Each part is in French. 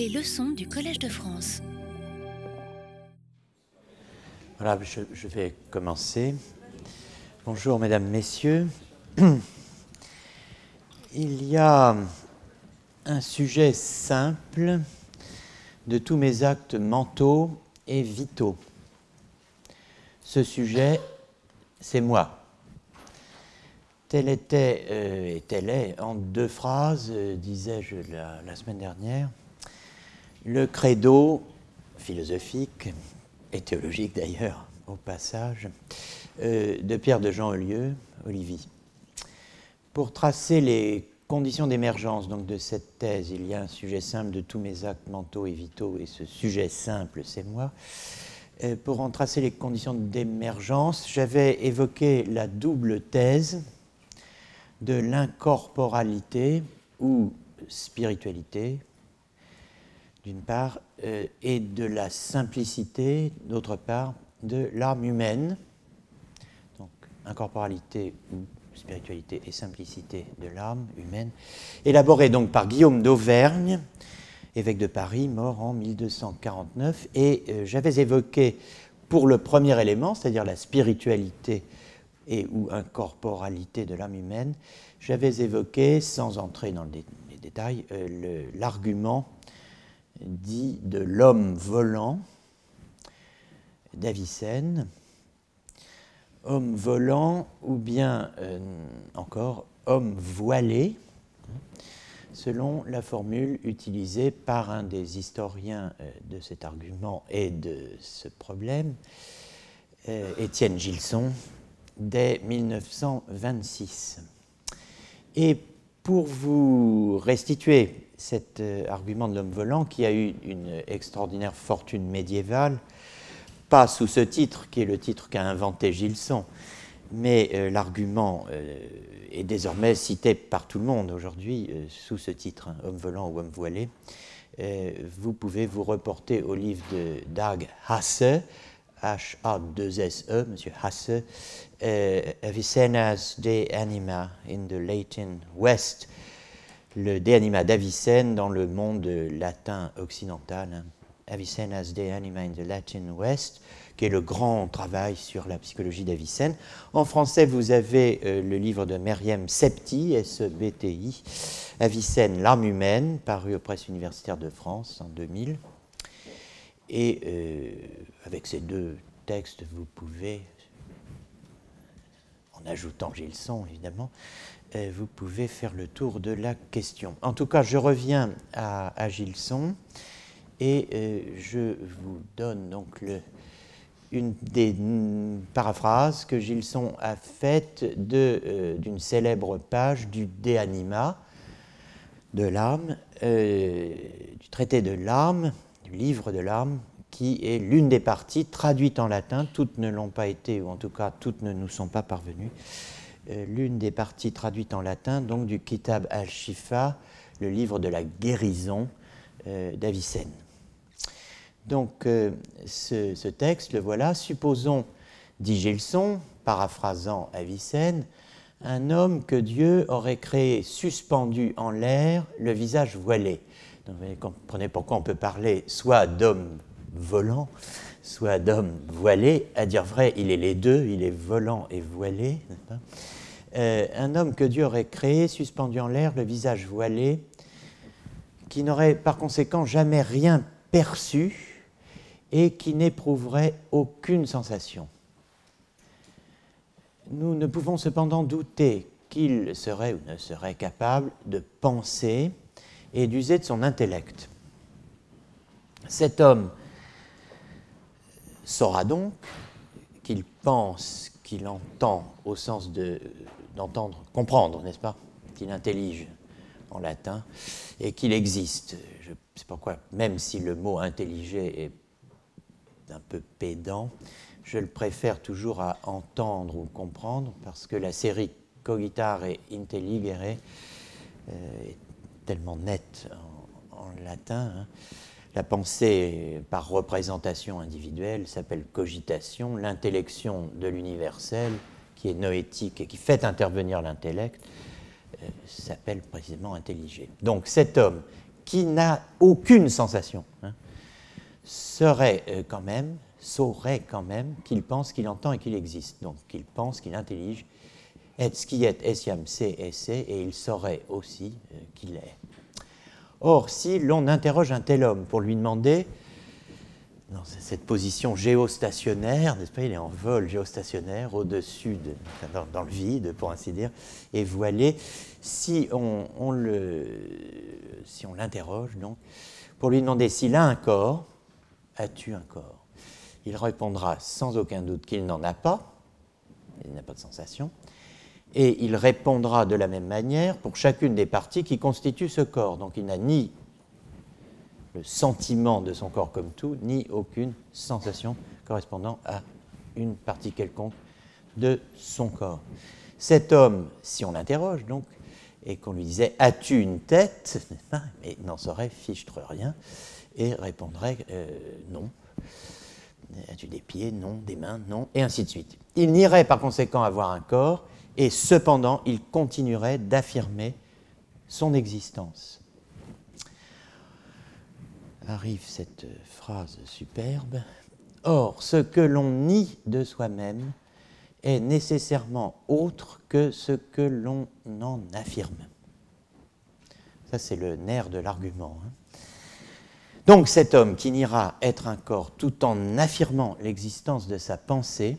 Les leçons du Collège de France. Voilà, je, vais commencer. Bonjour mesdames, messieurs. Il y a un sujet simple de tous mes actes mentaux et vitaux. Ce sujet, c'est moi. Tel était euh, et tel est, en deux phrases, euh, disais-je la semaine dernière, le credo philosophique et théologique d'ailleurs, au passage, euh, de Pierre de Jean Olieu, Olivier. Pour tracer les conditions d'émergence donc de cette thèse, il y a un sujet simple de tous mes actes mentaux et vitaux, et ce sujet simple, c'est moi. Euh, pour en tracer les conditions d'émergence, j'avais évoqué la double thèse de l'incorporalité ou spiritualité, d'une part, euh, et de la simplicité, d'autre part, de l'âme humaine. Donc, incorporalité ou spiritualité et simplicité de l'âme humaine, élaborée donc par Guillaume d'Auvergne, évêque de Paris, mort en 1249. Et euh, j'avais évoqué pour le premier élément, c'est-à-dire la spiritualité et ou incorporalité de l'âme humaine, j'avais évoqué, sans entrer dans les détails, euh, l'argument dit de l'homme volant d'Avicenne, homme volant ou bien euh, encore homme voilé, selon la formule utilisée par un des historiens euh, de cet argument et de ce problème, euh, Étienne Gilson, dès 1926. Et pour vous restituer cet argument de l'homme volant qui a eu une extraordinaire fortune médiévale, pas sous ce titre, qui est le titre qu'a inventé Gilson, mais euh, l'argument euh, est désormais cité par tout le monde aujourd'hui euh, sous ce titre, hein, Homme volant ou Homme voilé. vous pouvez vous reporter au livre de Dag Hasse, H-A-2-S-E, Monsieur Hasse, Avicenna's De Anima in the Latin West, le De Anima d'Avicenne dans le monde latin occidental. Hein. Avicenna's De Anima in the Latin West, qui est le grand travail sur la psychologie d'Avicenne. En français, vous avez euh, le livre de Meriem Septi, S-E-B-T-I, Avicenne, l'âme humaine, paru aux presses universitaires de France en 2000. Et euh, avec ces deux textes, vous pouvez, en ajoutant Gilson évidemment, vous pouvez faire le tour de la question. En tout cas, je reviens à, à Gilson. Et euh, je vous donne donc une des paraphrases que Gilson a faites euh, d'une célèbre page du De Anima, de l'âme, euh, du traité de l'âme, du livre de l'âme, qui est l'une des parties traduites en latin. Toutes ne l'ont pas été, ou en tout cas toutes ne nous sont pas parvenues. L'une des parties traduites en latin, donc du Kitab al-Shifa, le livre de la guérison d'Avicenne. Donc euh, ce, texte, le voilà, supposons, dit Gilson, paraphrasant Avicenne, un homme que Dieu aurait créé suspendu en l'air, le visage voilé. Vous comprenez pourquoi on peut parler soit d'homme volant, soit d'homme voilé. À dire vrai, il est les deux, il est volant et voilé. Euh, un homme que Dieu aurait créé, suspendu en l'air, le visage voilé, qui n'aurait par conséquent jamais rien perçu et qui n'éprouverait aucune sensation. Nous ne pouvons cependant douter qu'il serait ou ne serait capable de penser et d'user de son intellect. Cet homme saura donc qu'il pense, qu'il entend au sens d'entendre, comprendre, n'est-ce pas Qu'il intellige en latin et qu'il existe. C'est pourquoi, même si le mot intelliger est un peu pédant, je le préfère toujours à entendre ou comprendre parce que la série cogitare et intelligere euh, est tellement nette en, latin. Hein. La pensée par représentation individuelle s'appelle cogitation, l'intellection de l'universel, qui est noétique et qui fait intervenir l'intellect, euh, s'appelle précisément intelliger. Donc cet homme qui n'a aucune sensation, hein, euh, quand même, saurait quand même qu'il pense, qu'il entend et qu'il existe. Donc qu'il pense, qu'il intellige, ce qui est esse, et il saurait aussi euh, qu'il est. Or, si l'on interroge un tel homme pour lui demander dans cette position géostationnaire, n'est-ce pas Il est en vol géostationnaire au-dessus, dans, le vide, pour ainsi dire, et voilé. Si on, si on l'interroge, donc, pour lui demander s'il a un corps, as-tu un corps? Il répondra sans aucun doute qu'il n'en a pas, il n'a pas de sensation, et il répondra de la même manière pour chacune des parties qui constituent ce corps. Donc il n'a ni le sentiment de son corps comme tout, ni aucune sensation correspondant à une partie quelconque de son corps. Cet homme, si on l'interroge donc, et qu'on lui disait As-tu une tête? Mais n'en saurait fichtre rien et répondrait euh, Non. As-tu des pieds? Non. Des mains? Non. Et ainsi de suite. Il n'irait par conséquent avoir un corps et cependant il continuerait d'affirmer son existence arrive cette phrase superbe. Or, ce que l'on nie de soi-même est nécessairement autre que ce que l'on en affirme. Ça, c'est le nerf de l'argument. Hein. Donc cet homme qui niera être un corps tout en affirmant l'existence de sa pensée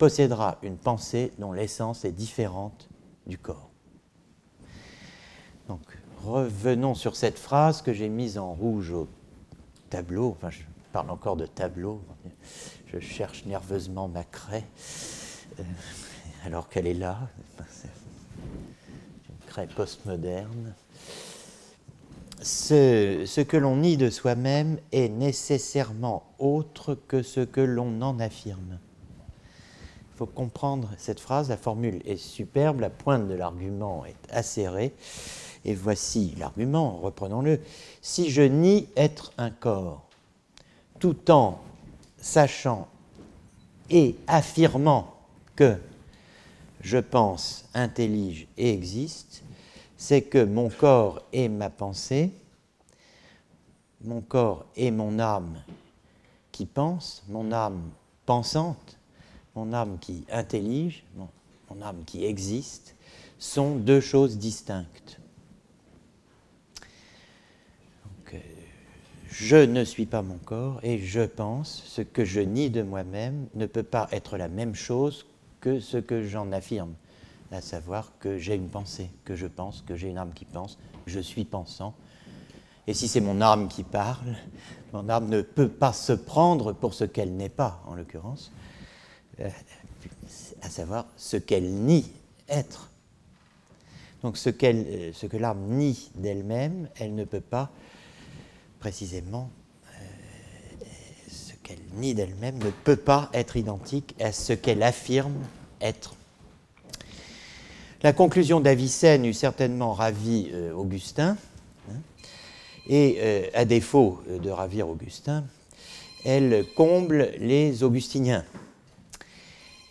possédera une pensée dont l'essence est différente du corps. Donc revenons sur cette phrase que j'ai mise en rouge au tableau, enfin je parle encore de tableau, je cherche nerveusement ma craie, euh, alors qu'elle est là, une craie postmoderne. Ce, ce que l'on nie de soi-même est nécessairement autre que ce que l'on en affirme. Comprendre cette phrase, la formule est superbe, la pointe de l'argument est acérée. Et voici l'argument, reprenons-le. Si je nie être un corps, tout en sachant et affirmant que je pense, intellige et existe, c'est que mon corps est ma pensée, mon corps est mon âme qui pense, mon âme pensante, mon âme qui intellige, mon, âme qui existe, sont deux choses distinctes. je ne suis pas mon corps et je pense, ce que je nie de moi-même ne peut pas être la même chose que ce que j'en affirme, à savoir que j'ai une pensée, que je pense, que j'ai une âme qui pense, je suis pensant. Et si c'est mon âme qui parle, mon âme ne peut pas se prendre pour ce qu'elle n'est pas, en l'occurrence, euh, à savoir ce qu'elle nie être. Donc ce, euh, que l'âme nie d'elle-même, elle ne peut pas précisément euh, ce qu'elle nie d'elle-même ne peut pas être identique à ce qu'elle affirme être. La conclusion d'Avicenne eut certainement ravi euh, Augustin, hein, et euh, à défaut de ravir Augustin, elle comble les augustiniens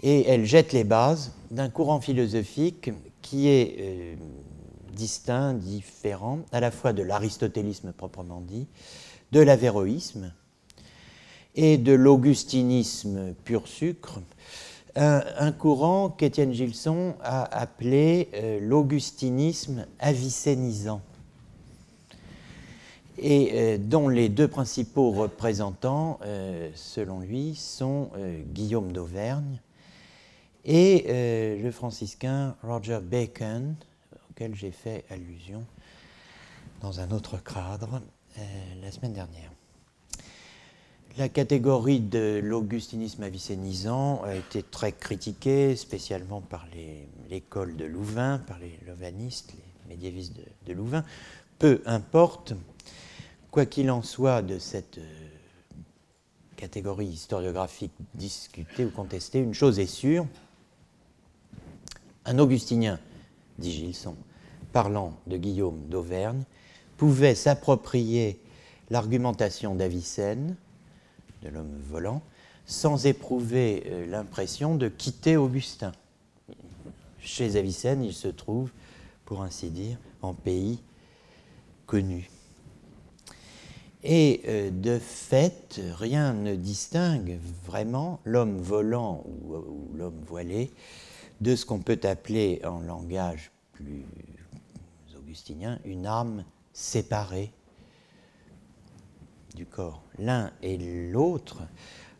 et elle jette les bases d'un courant philosophique qui est distinct, différent, à la fois de l'aristotélisme proprement dit, de l'avéroïsme et de l'augustinisme pur sucre, un, courant qu'Étienne Gilson a appelé euh, l'augustinisme avicénisant et euh, dont les deux principaux représentants, euh, selon lui, sont Guillaume d'Auvergne et le franciscain Roger Bacon, j'ai fait allusion dans un autre cadre euh, la semaine dernière. La catégorie de l'augustinisme avicénisant a été très critiquée, spécialement par l'école de Louvain, par les louvanistes, les médiévistes de, Louvain. Peu importe, quoi qu'il en soit de cette euh, catégorie historiographique discutée ou contestée, une chose est sûre, un augustinien, dit Gilson, parlant de Guillaume d'Auvergne, pouvait s'approprier l'argumentation d'Avicenne, de l'homme volant, sans éprouver euh, l'impression de quitter Augustin. Chez Avicenne, il se trouve, pour ainsi dire, en pays connu. Et euh, de fait, rien ne distingue vraiment l'homme volant ou, ou l'homme voilé de ce qu'on peut appeler en langage plus augustinien une âme séparée du corps. L'un et l'autre,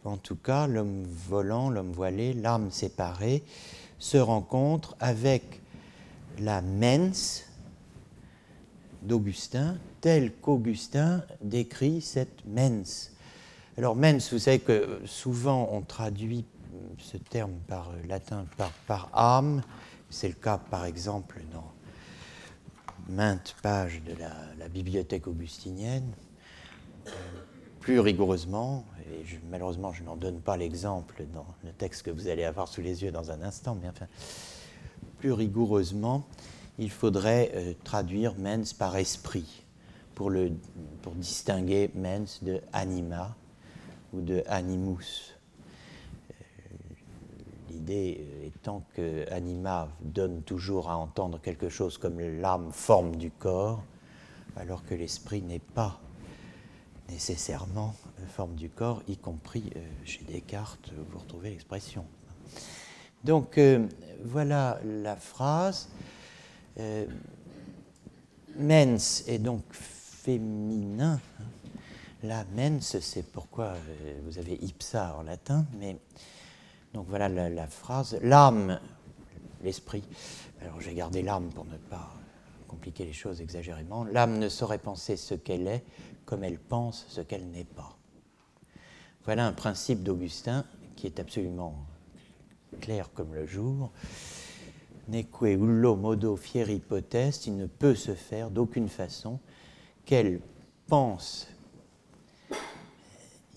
en tout cas l'homme volant, l'homme voilé, l'âme séparée, se rencontrent avec la mens d'Augustin, telle qu'Augustin décrit cette mens. Alors mens, vous savez que souvent on traduit ce terme par latin par, âme. C'est le cas par exemple dans maintes pages de la, bibliothèque augustinienne. Plus rigoureusement, et malheureusement je n'en donne pas l'exemple dans le texte que vous allez avoir sous les yeux dans un instant, mais enfin, plus rigoureusement, il faudrait euh, traduire mens par esprit pour, le, pour distinguer mens de anima ou de animus. Euh, L'idée étant que anima donne toujours à entendre quelque chose comme l'âme forme du corps, alors que l'esprit n'est pas nécessairement forme du corps, y compris euh, chez Descartes, vous retrouvez l'expression. Donc euh, voilà la phrase. Euh, mens est donc féminin. La mens, c'est pourquoi euh, vous avez ipsa en latin, mais donc voilà la, phrase. L'âme, l'esprit. Alors j'ai gardé l'âme pour ne pas compliquer les choses exagérément. L'âme ne saurait penser ce qu'elle est comme elle pense ce qu'elle n'est pas. Voilà un principe d'Augustin qui est absolument clair comme le jour. Neque ullo modo fieri potest, il ne peut se faire d'aucune façon qu'elle pense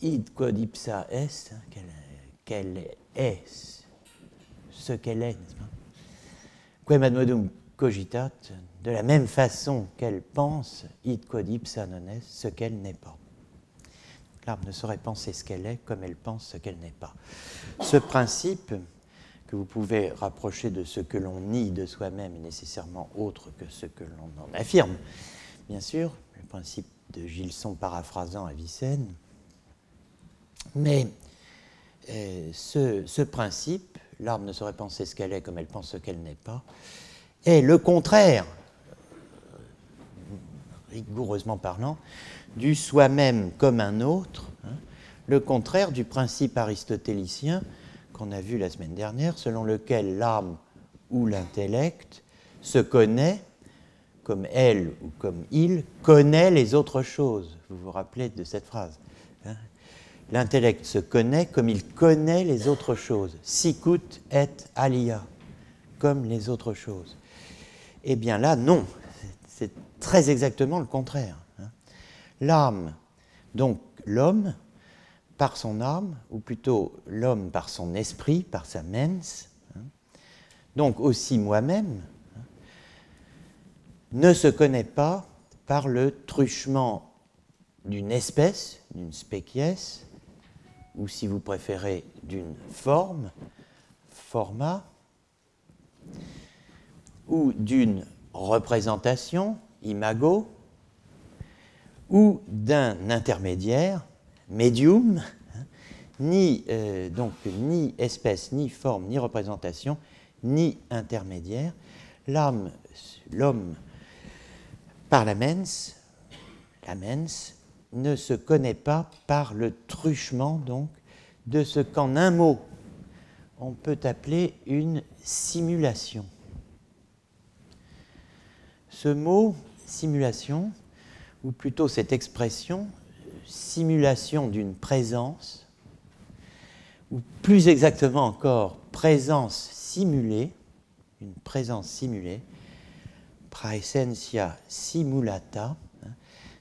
id quod ipsa est, qu'elle est ce qu'elle est, n'est-ce pas? Quem ad cogitat, de la même façon qu'elle pense id quod ipsa non est, ce qu'elle n'est pas. L'âme ne saurait penser ce qu'elle est comme elle pense ce qu'elle n'est pas. Ce principe que vous pouvez rapprocher de ce que l'on nie de soi-même est nécessairement autre que ce que l'on en affirme. Bien sûr, le principe de Gilson paraphrasant Avicenne. Mais euh, ce, ce, principe, l'âme ne saurait penser ce qu'elle est comme elle pense ce qu'elle n'est pas, est le contraire, rigoureusement parlant, du soi-même comme un autre, hein, le contraire du principe aristotélicien qu'on a vu la semaine dernière, selon lequel l'âme ou l'intellect se connaît comme elle ou comme il connaît les autres choses. Vous vous rappelez de cette phrase L'intellect se connaît comme il connaît les autres choses. Sicut et alia, comme les autres choses. Eh bien là, non, c'est très exactement le contraire. Hein. L'âme, donc l'homme, par son âme, ou plutôt l'homme par son esprit, par sa mens, hein, donc aussi moi-même, hein, ne se connaît pas par le truchement d'une espèce, d'une spéciès, ou si vous préférez d'une forme, format, ou d'une représentation, imago, ou d'un intermédiaire, médium, ni, euh, donc, ni espèce, ni forme, ni représentation, ni intermédiaire. L'âme, l'homme, par la mens, la ne se connaît pas par le truchement, donc, de ce qu'en un mot, on peut appeler une simulation. Ce mot, simulation, ou plutôt cette expression, simulation d'une présence, ou plus exactement encore, présence simulée, une présence simulée, praesentia simulata,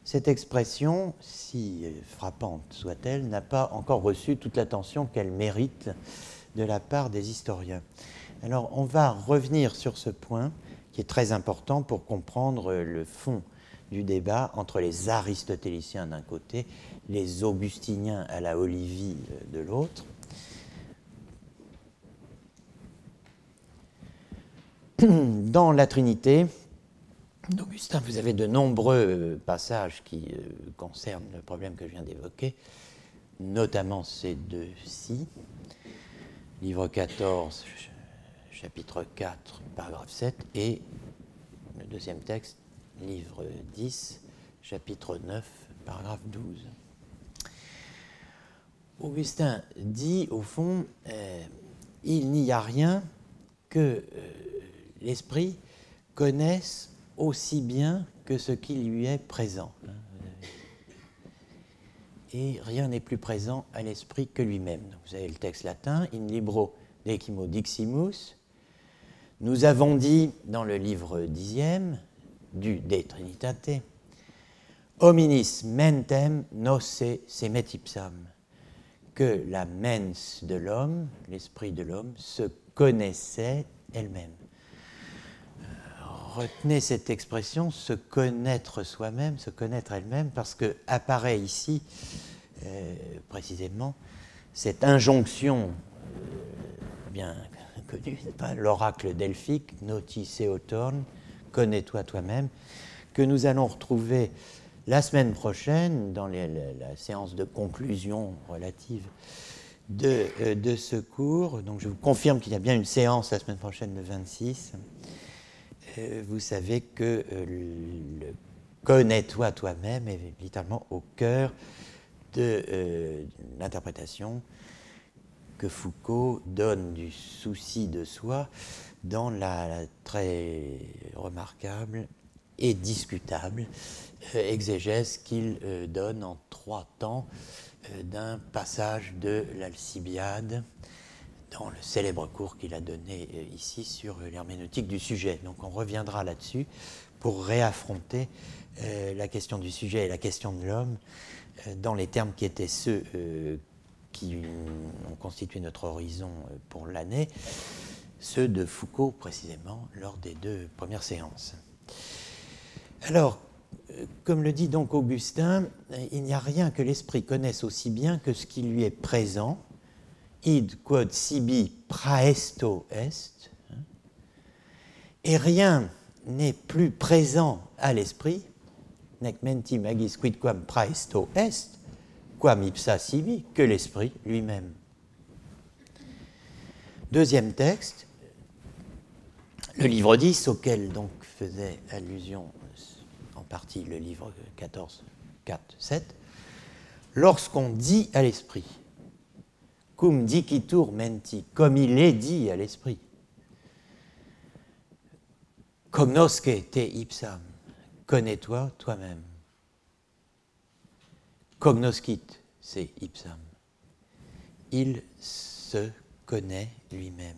cette expression, si frappante soit-elle, n'a pas encore reçu toute l'attention qu'elle mérite de la part des historiens. Alors on va revenir sur ce point qui est très important pour comprendre le fond du débat entre les aristotéliciens d'un côté, les augustiniens à la Olivie de l'autre. Dans la Trinité, d'Augustin, vous avez de nombreux passages qui euh, concernent le problème que je viens d'évoquer, notamment ces deux-ci. Livre 14, chapitre 4, paragraphe 7, et le deuxième texte, livre 10, chapitre 9, paragraphe 12. Augustin dit, au fond, euh, il n'y a rien que euh, l'esprit connaisse aussi bien que ce qui lui est présent. Et rien n'est plus présent à l'esprit que lui-même. Vous avez le texte latin, in libro decimo diximus. Nous avons dit dans le livre dixième du De Trinitate, hominis mentem nosse semet ipsam que la mens de l'homme, l'esprit de l'homme, se connaissait elle-même. Retenez cette expression, se connaître soi-même, se connaître elle-même, parce que apparaît ici euh, précisément cette injonction euh, bien connue, l'oracle delphique, noti seotorn, connais-toi toi-même, que nous allons retrouver la semaine prochaine, dans la, séance de conclusion relative euh, de, ce cours, donc je vous confirme qu'il y a bien une séance la semaine prochaine, le 26, euh, vous savez que euh, le connais-toi toi-même est littéralement au cœur de l'interprétation que Foucault donne du souci de soi dans la très remarquable et discutable euh, exégèse qu'il euh, donne en trois temps euh, d'un passage de l'Alcibiade dans le célèbre cours qu'il a donné ici sur l'herméneutique du sujet. Donc on reviendra là-dessus pour réaffronter la question du sujet et la question de l'homme dans les termes qui étaient ceux qui ont constitué notre horizon pour l'année, ceux de Foucault précisément lors des deux premières séances. Alors, comme le dit donc Augustin, il n'y a rien que l'esprit connaisse aussi bien que ce qui lui est présent, id quod sibi praesto est, hein. et rien n'est plus présent à l'esprit, nec menti magis quidquam praesto est, quam ipsa sibi, que l'esprit lui-même. Deuxième texte, le livre 10, auquel donc faisait allusion partie le livre 14, 4, 7, lorsqu'on dit à l'esprit, cum dicitur menti, comme il est dit à l'esprit, cognosce te ipsam, connais-toi toi-même. Cognoscit, c'est ipsam. Il se connaît lui-même.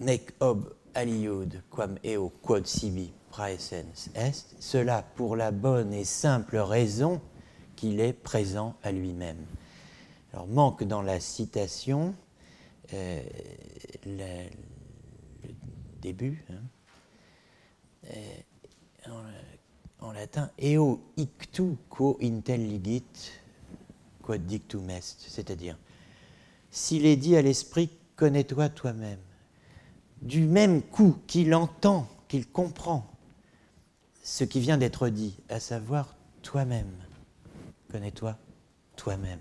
Nec ob aliud quam eo quod sibi praesens est, cela pour la bonne et simple raison qu'il est présent à lui-même. Alors manque dans la citation euh, le, début, hein, euh, en, latin, eo ictu quo intelligit quod dictum est, c'est-à-dire, s'il est dit à l'esprit, connais-toi toi-même du même coup qu'il entend, qu'il comprend ce qui vient d'être dit, à savoir toi-même. Connais-toi toi-même.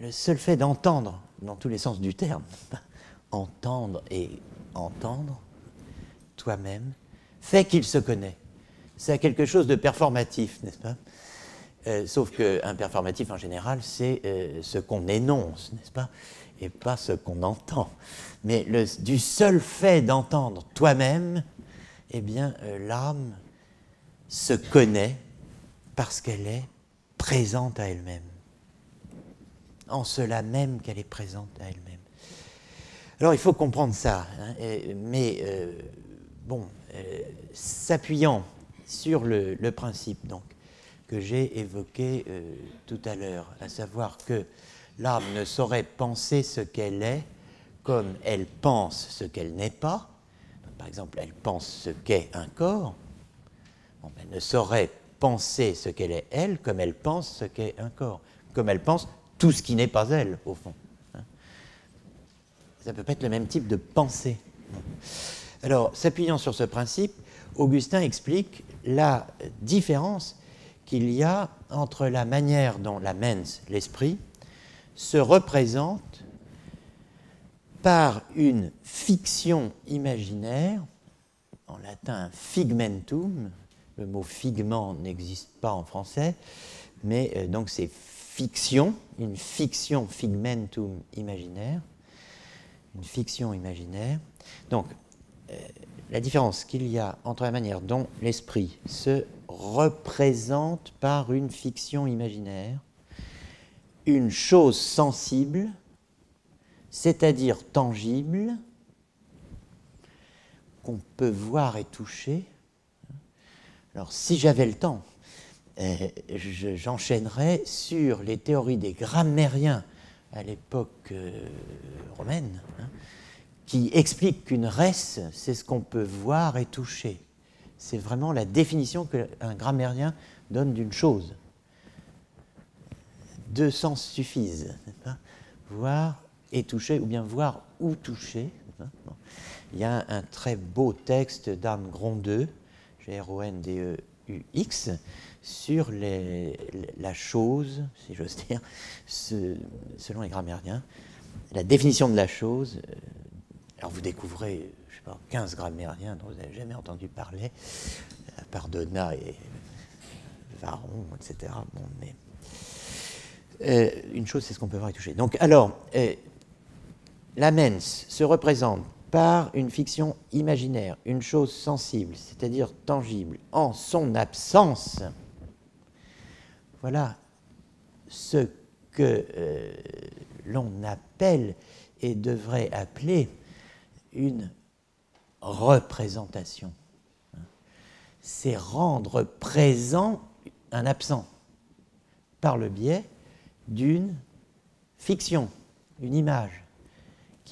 Le seul fait d'entendre, dans tous les sens du terme, entendre et entendre toi-même, fait qu'il se connaît. C'est quelque chose de performatif, n'est-ce pas? Euh, Sauf qu'un performatif, en général, c'est euh, ce qu'on énonce, n'est-ce pas? Et pas ce qu'on entend mais du seul fait d'entendre toi-même, eh bien, euh, l'âme se connaît parce qu'elle est présente à elle-même. En cela même qu'elle est présente à elle-même. Alors il faut comprendre ça, hein, mais euh, bon, euh, s'appuyant sur le, principe donc que j'ai évoqué tout à l'heure, à savoir que l'âme ne saurait penser ce qu'elle est comme elle pense ce qu'elle n'est pas, par exemple, elle pense ce qu'est un corps, ben, elle ne saurait penser ce qu'elle est elle comme elle pense ce qu'est un corps, comme elle pense tout ce qui n'est pas elle, au fond. Hein. Ça peut pas être le même type de pensée. Alors, s'appuyant sur ce principe, Augustin explique la différence qu'il y a entre la manière dont la mens, l'esprit, se représente par une fiction imaginaire, en latin figmentum, le mot figment n'existe pas en français, mais euh, donc c'est fiction, une fiction figmentum imaginaire, une fiction imaginaire. Donc, euh, la différence qu'il y a entre la manière dont l'esprit se représente par une fiction imaginaire une chose sensible, c'est-à-dire tangible, qu'on peut voir et toucher. Alors, si j'avais le temps, euh, j'enchaînerais sur les théories des grammairiens à l'époque euh, romaine, hein, qui expliquent qu'une res, c'est ce qu'on peut voir et toucher. C'est vraiment la définition qu'un grammairien donne d'une chose. Deux sens suffisent, voir et toucher, ou bien voir ou toucher. Il y a un très beau texte d'Anne Grondeux, G-R-O-N-D-E-U-X, sur la chose, si j'ose dire, selon les grammairiens, la définition de la chose. Euh, alors vous découvrez, je sais pas, 15 grammairiens dont vous n'avez jamais entendu parler, à part Donat et Varon, etc. Bon, mais euh, une chose, c'est ce qu'on peut voir et toucher. Donc, alors, euh, la mens se représente par une fiction imaginaire, une chose sensible, c'est-à-dire tangible, en son absence voilà ce que euh, l'on appelle et devrait appeler une représentation. C'est rendre présent un absent par le biais d'une fiction, une image,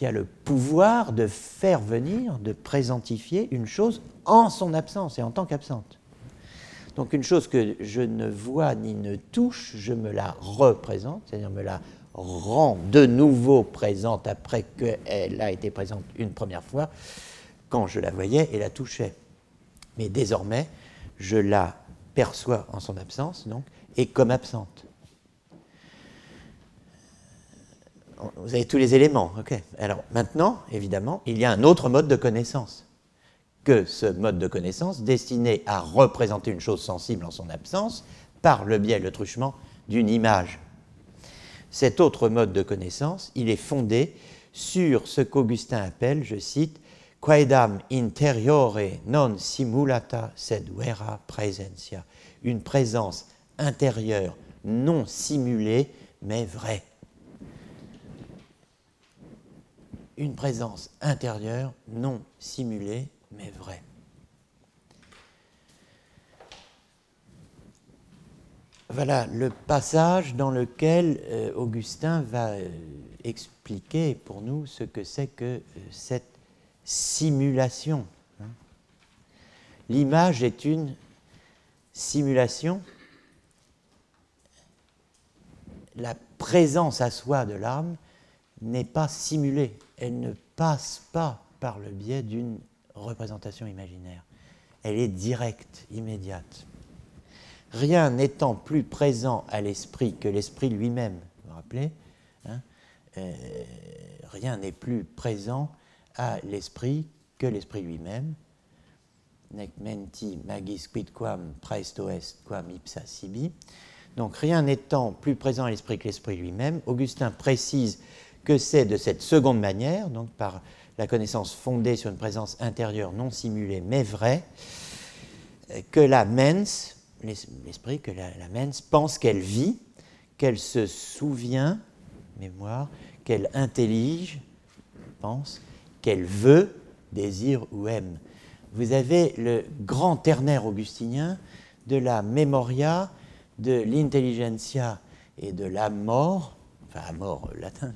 qui a le pouvoir de faire venir, de présentifier une chose en son absence et en tant qu'absente. Donc une chose que je ne vois ni ne touche, je me la représente, c'est-à-dire me la rend de nouveau présente après qu'elle a été présente une première fois, quand je la voyais et la touchais. Mais désormais, je la perçois en son absence, donc, et comme absente. Vous avez tous les éléments. Alors maintenant, évidemment, il y a un autre mode de connaissance que ce mode de connaissance destiné à représenter une chose sensible en son absence par le biais, le truchement d'une image. Cet autre mode de connaissance, il est fondé sur ce qu'Augustin appelle, je cite, quaedam interiore non simulata sed vera presentia, une présence intérieure non simulée mais vraie. Une présence intérieure non simulée mais vrai. Voilà le passage dans lequel euh, Augustin va euh, expliquer pour nous ce que c'est que euh, cette simulation. Hein. L'image est une simulation. La présence à soi de l'âme n'est pas simulée, elle ne passe pas par le biais d'une représentation imaginaire. Elle est directe, immédiate. Rien n'étant plus présent à l'esprit que l'esprit lui-même, vous vous rappelez hein, euh, Rien n'est plus présent à l'esprit que l'esprit lui-même. Nec menti magis quidquam praesto est quam ipsa sibi. Donc rien n'étant plus présent à l'esprit que l'esprit lui-même, Augustin précise que c'est de cette seconde manière, donc par la connaissance fondée sur une présence intérieure non simulée mais vraie, que la mens, l'esprit, que la, mens pense qu'elle vit, qu'elle se souvient, mémoire, qu'elle intellige, pense, qu'elle veut, désire ou aime. Vous avez le grand ternaire augustinien de la memoria, de l'intelligentsia et de la mort, enfin amor latin,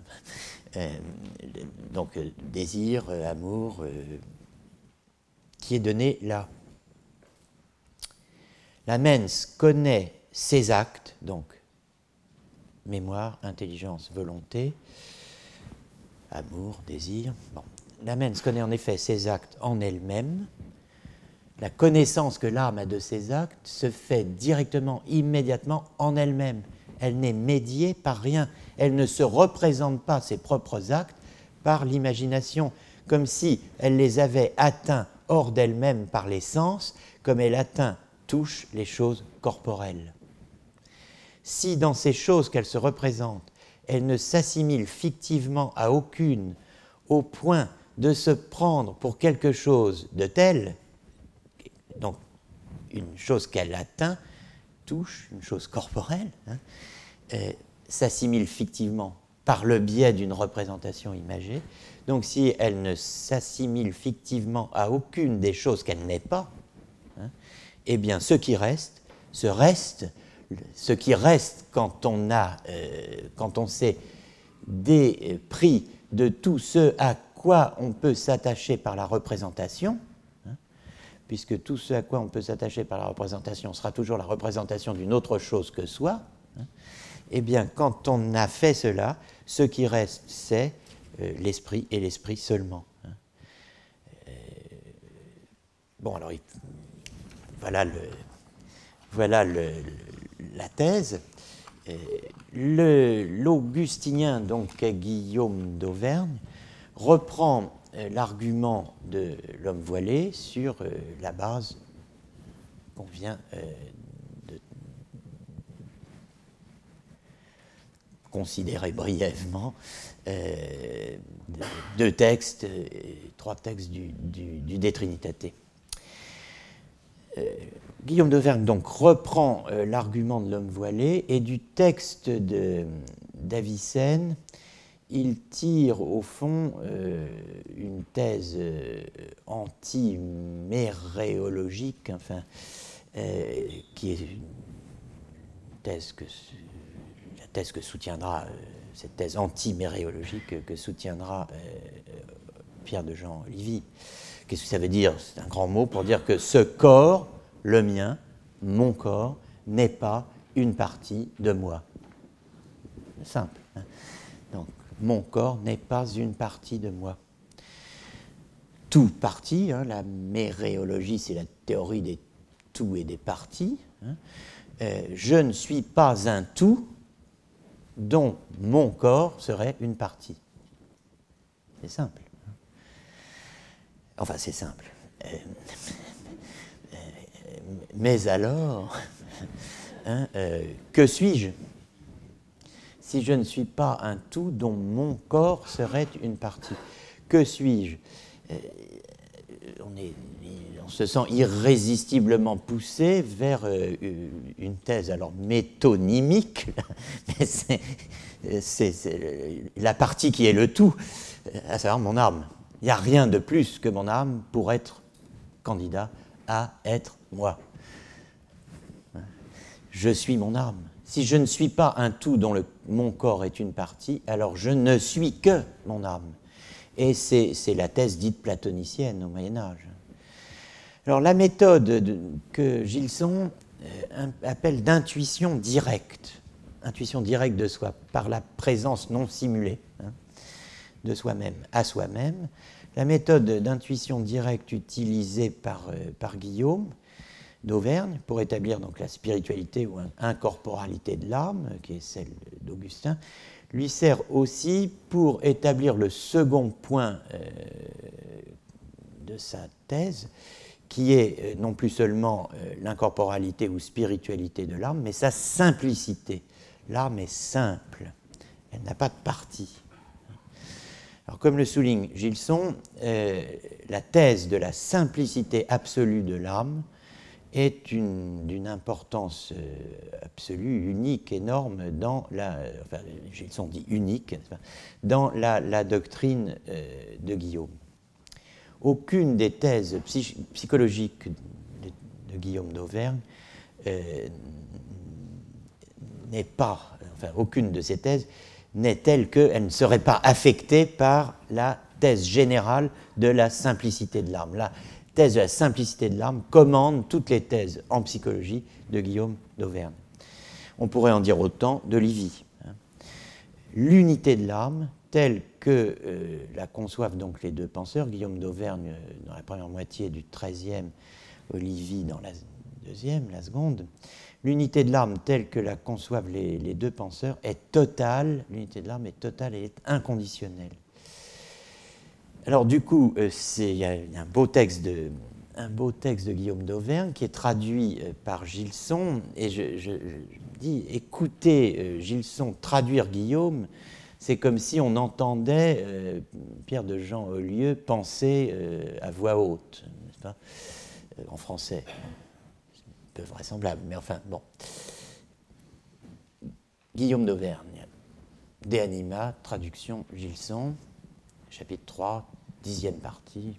euh, donc euh, désir, euh, amour, qui est donné là. La mens connaît ses actes, donc mémoire, intelligence, volonté, amour, désir. la mens connaît en effet ses actes en elle-même. La connaissance que l'âme a de ses actes se fait directement, immédiatement en elle-même. Elle n'est médiée par rien. Elle ne se représente pas ses propres actes par l'imagination, comme si elle les avait atteints hors d'elle-même par les sens, comme elle atteint, touche les choses corporelles. Si dans ces choses qu'elle se représente, elle ne s'assimile fictivement à aucune au point de se prendre pour quelque chose de tel, donc une chose qu'elle atteint, touche, une chose corporelle, hein, euh, s'assimile fictivement par le biais d'une représentation imagée. Donc si elle ne s'assimile fictivement à aucune des choses qu'elle n'est pas, hein, eh bien ce qui reste, ce reste, ce qui reste quand on a, euh, quand on s'est dépris de tout ce à quoi on peut s'attacher par la représentation, hein, puisque tout ce à quoi on peut s'attacher par la représentation sera toujours la représentation d'une autre chose que soi, eh bien, quand on a fait cela, ce qui reste, c'est euh, l'esprit et l'esprit seulement. Hein. Euh, bon, alors, voilà, la thèse. Euh, l'augustinien, donc Guillaume d'Auvergne, reprend l'argument de l'homme voilé sur la base qu'on vient de considérer brièvement deux textes, trois textes du, du, De Trinitate. Guillaume d'Auvergne donc reprend euh, l'argument de l'homme voilé et du texte d'Avicenne, il tire au fond euh, une thèse euh, anti-méréologique, enfin, qui est une thèse que, thèse que soutiendra, cette thèse anti-méréologique que soutiendra Pierre de Jean Livy. Qu'est-ce que ça veut dire? C'est un grand mot pour dire que ce corps le mien, mon corps, n'est pas une partie de moi. Simple. Hein. Donc, mon corps n'est pas une partie de moi. Tout partie, hein, la méréologie, c'est la théorie des tout et des parties. Hein. Euh, je ne suis pas un tout dont mon corps serait une partie. C'est simple. Enfin, c'est simple. Euh, mais alors, hein, euh, que suis-je? Si je ne suis pas un tout dont mon corps serait une partie Que suis-je? Euh, on, se sent irrésistiblement poussé vers euh, une thèse, alors métonymique, mais c'est la partie qui est le tout, à savoir mon âme. Il n'y a rien de plus que mon âme pour être candidat à être moi. Je suis mon âme. Si je ne suis pas un tout dont mon corps est une partie, alors je ne suis que mon âme. Et c'est la thèse dite platonicienne au Moyen Âge. Alors la méthode que Gilson euh, appelle d'intuition directe, intuition directe de soi, par la présence non simulée hein, de soi-même à soi-même, la méthode d'intuition directe utilisée par, euh, Guillaume d'Auvergne pour établir donc la spiritualité ou incorporalité de l'âme, qui est celle d'Augustin, lui sert aussi pour établir le second point euh, de sa thèse, qui est euh, non plus seulement l'incorporalité ou spiritualité de l'âme, mais sa simplicité. L'âme est simple, elle n'a pas de partie. Comme le souligne Gilson, euh, la thèse de la simplicité absolue de l'âme est d'une importance euh, absolue, unique, énorme dans la, dit unique, dans la, doctrine euh, de Guillaume. Aucune des thèses psychologiques de, Guillaume d'Auvergne n'est pas, enfin, aucune de ces thèses n'est telle qu'elle ne serait pas affectée par la thèse générale de la simplicité de l'âme. La thèse de la simplicité de l'âme commande toutes les thèses en psychologie de Guillaume d'Auvergne. On pourrait en dire autant de Livy. Hein. L'unité de l'âme, telle que la conçoivent donc les deux penseurs, Guillaume d'Auvergne dans la première moitié du XIIIe, Olivier dans la deuxième, la seconde, l'unité de l'arme telle que la conçoivent les, deux penseurs est totale, l'unité de l'arme est totale et inconditionnelle. Alors du coup, il y, a un beau texte de, un beau texte de Guillaume d'Auvergne qui est traduit par Gilson, et je, dis, écoutez Gilson traduire Guillaume, c'est comme si on entendait Pierre de Jean Lieu penser à voix haute, n'est-ce pas? Euh, en français. Un peu vraisemblable, mais enfin, bon. Guillaume d'Auvergne, De Anima, traduction Gilson, chapitre 3, dixième partie.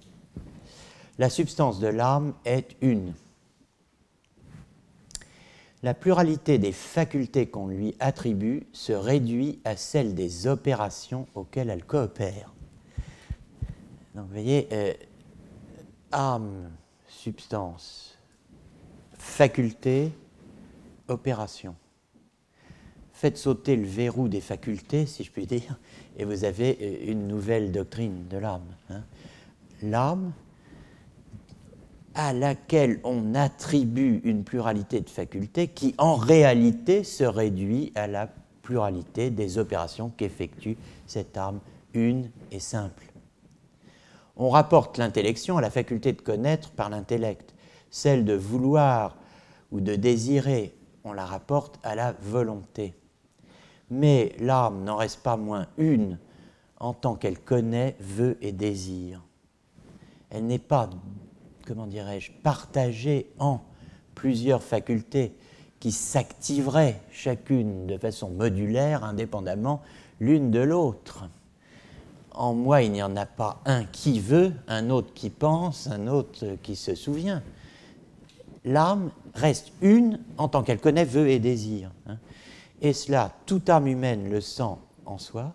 La substance de l'âme est une. La pluralité des facultés qu'on lui attribue se réduit à celle des opérations auxquelles elle coopère. Donc vous voyez, euh, âme, substance, faculté, opération. Faites sauter le verrou des facultés, si je puis dire, et vous avez euh, une nouvelle doctrine de l'âme. Hein. L'âme à laquelle on attribue une pluralité de facultés qui en réalité se réduit à la pluralité des opérations qu'effectue cette âme une et simple on rapporte l'intellection à la faculté de connaître par l'intellect. Celle de vouloir ou de désirer, on la rapporte à la volonté. Mais l'âme n'en reste pas moins une en tant qu'elle connaît, veut et désire. Elle n'est pas, comment dirais-je, partagée en plusieurs facultés qui s'activeraient chacune de façon modulaire, indépendamment l'une de l'autre en moi, il n'y en a pas un qui veut, un autre qui pense, un autre qui se souvient. L'âme reste une en tant qu'elle connaît, veut et désire. Hein. Et cela, toute âme humaine le sent en soi,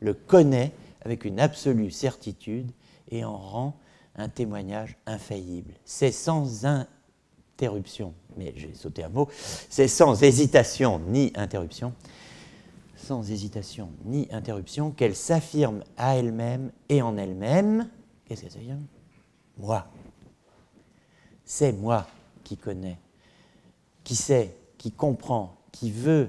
le connaît avec une absolue certitude et en rend un témoignage infaillible. C'est sans interruption, mais j'ai sauté un mot, c'est sans hésitation ni interruption sans hésitation ni interruption, qu'elle s'affirme à elle-même et en elle-même. Qu'est-ce qu'elle s'affirme Moi. C'est moi qui connais, qui sait, qui comprend, qui veut,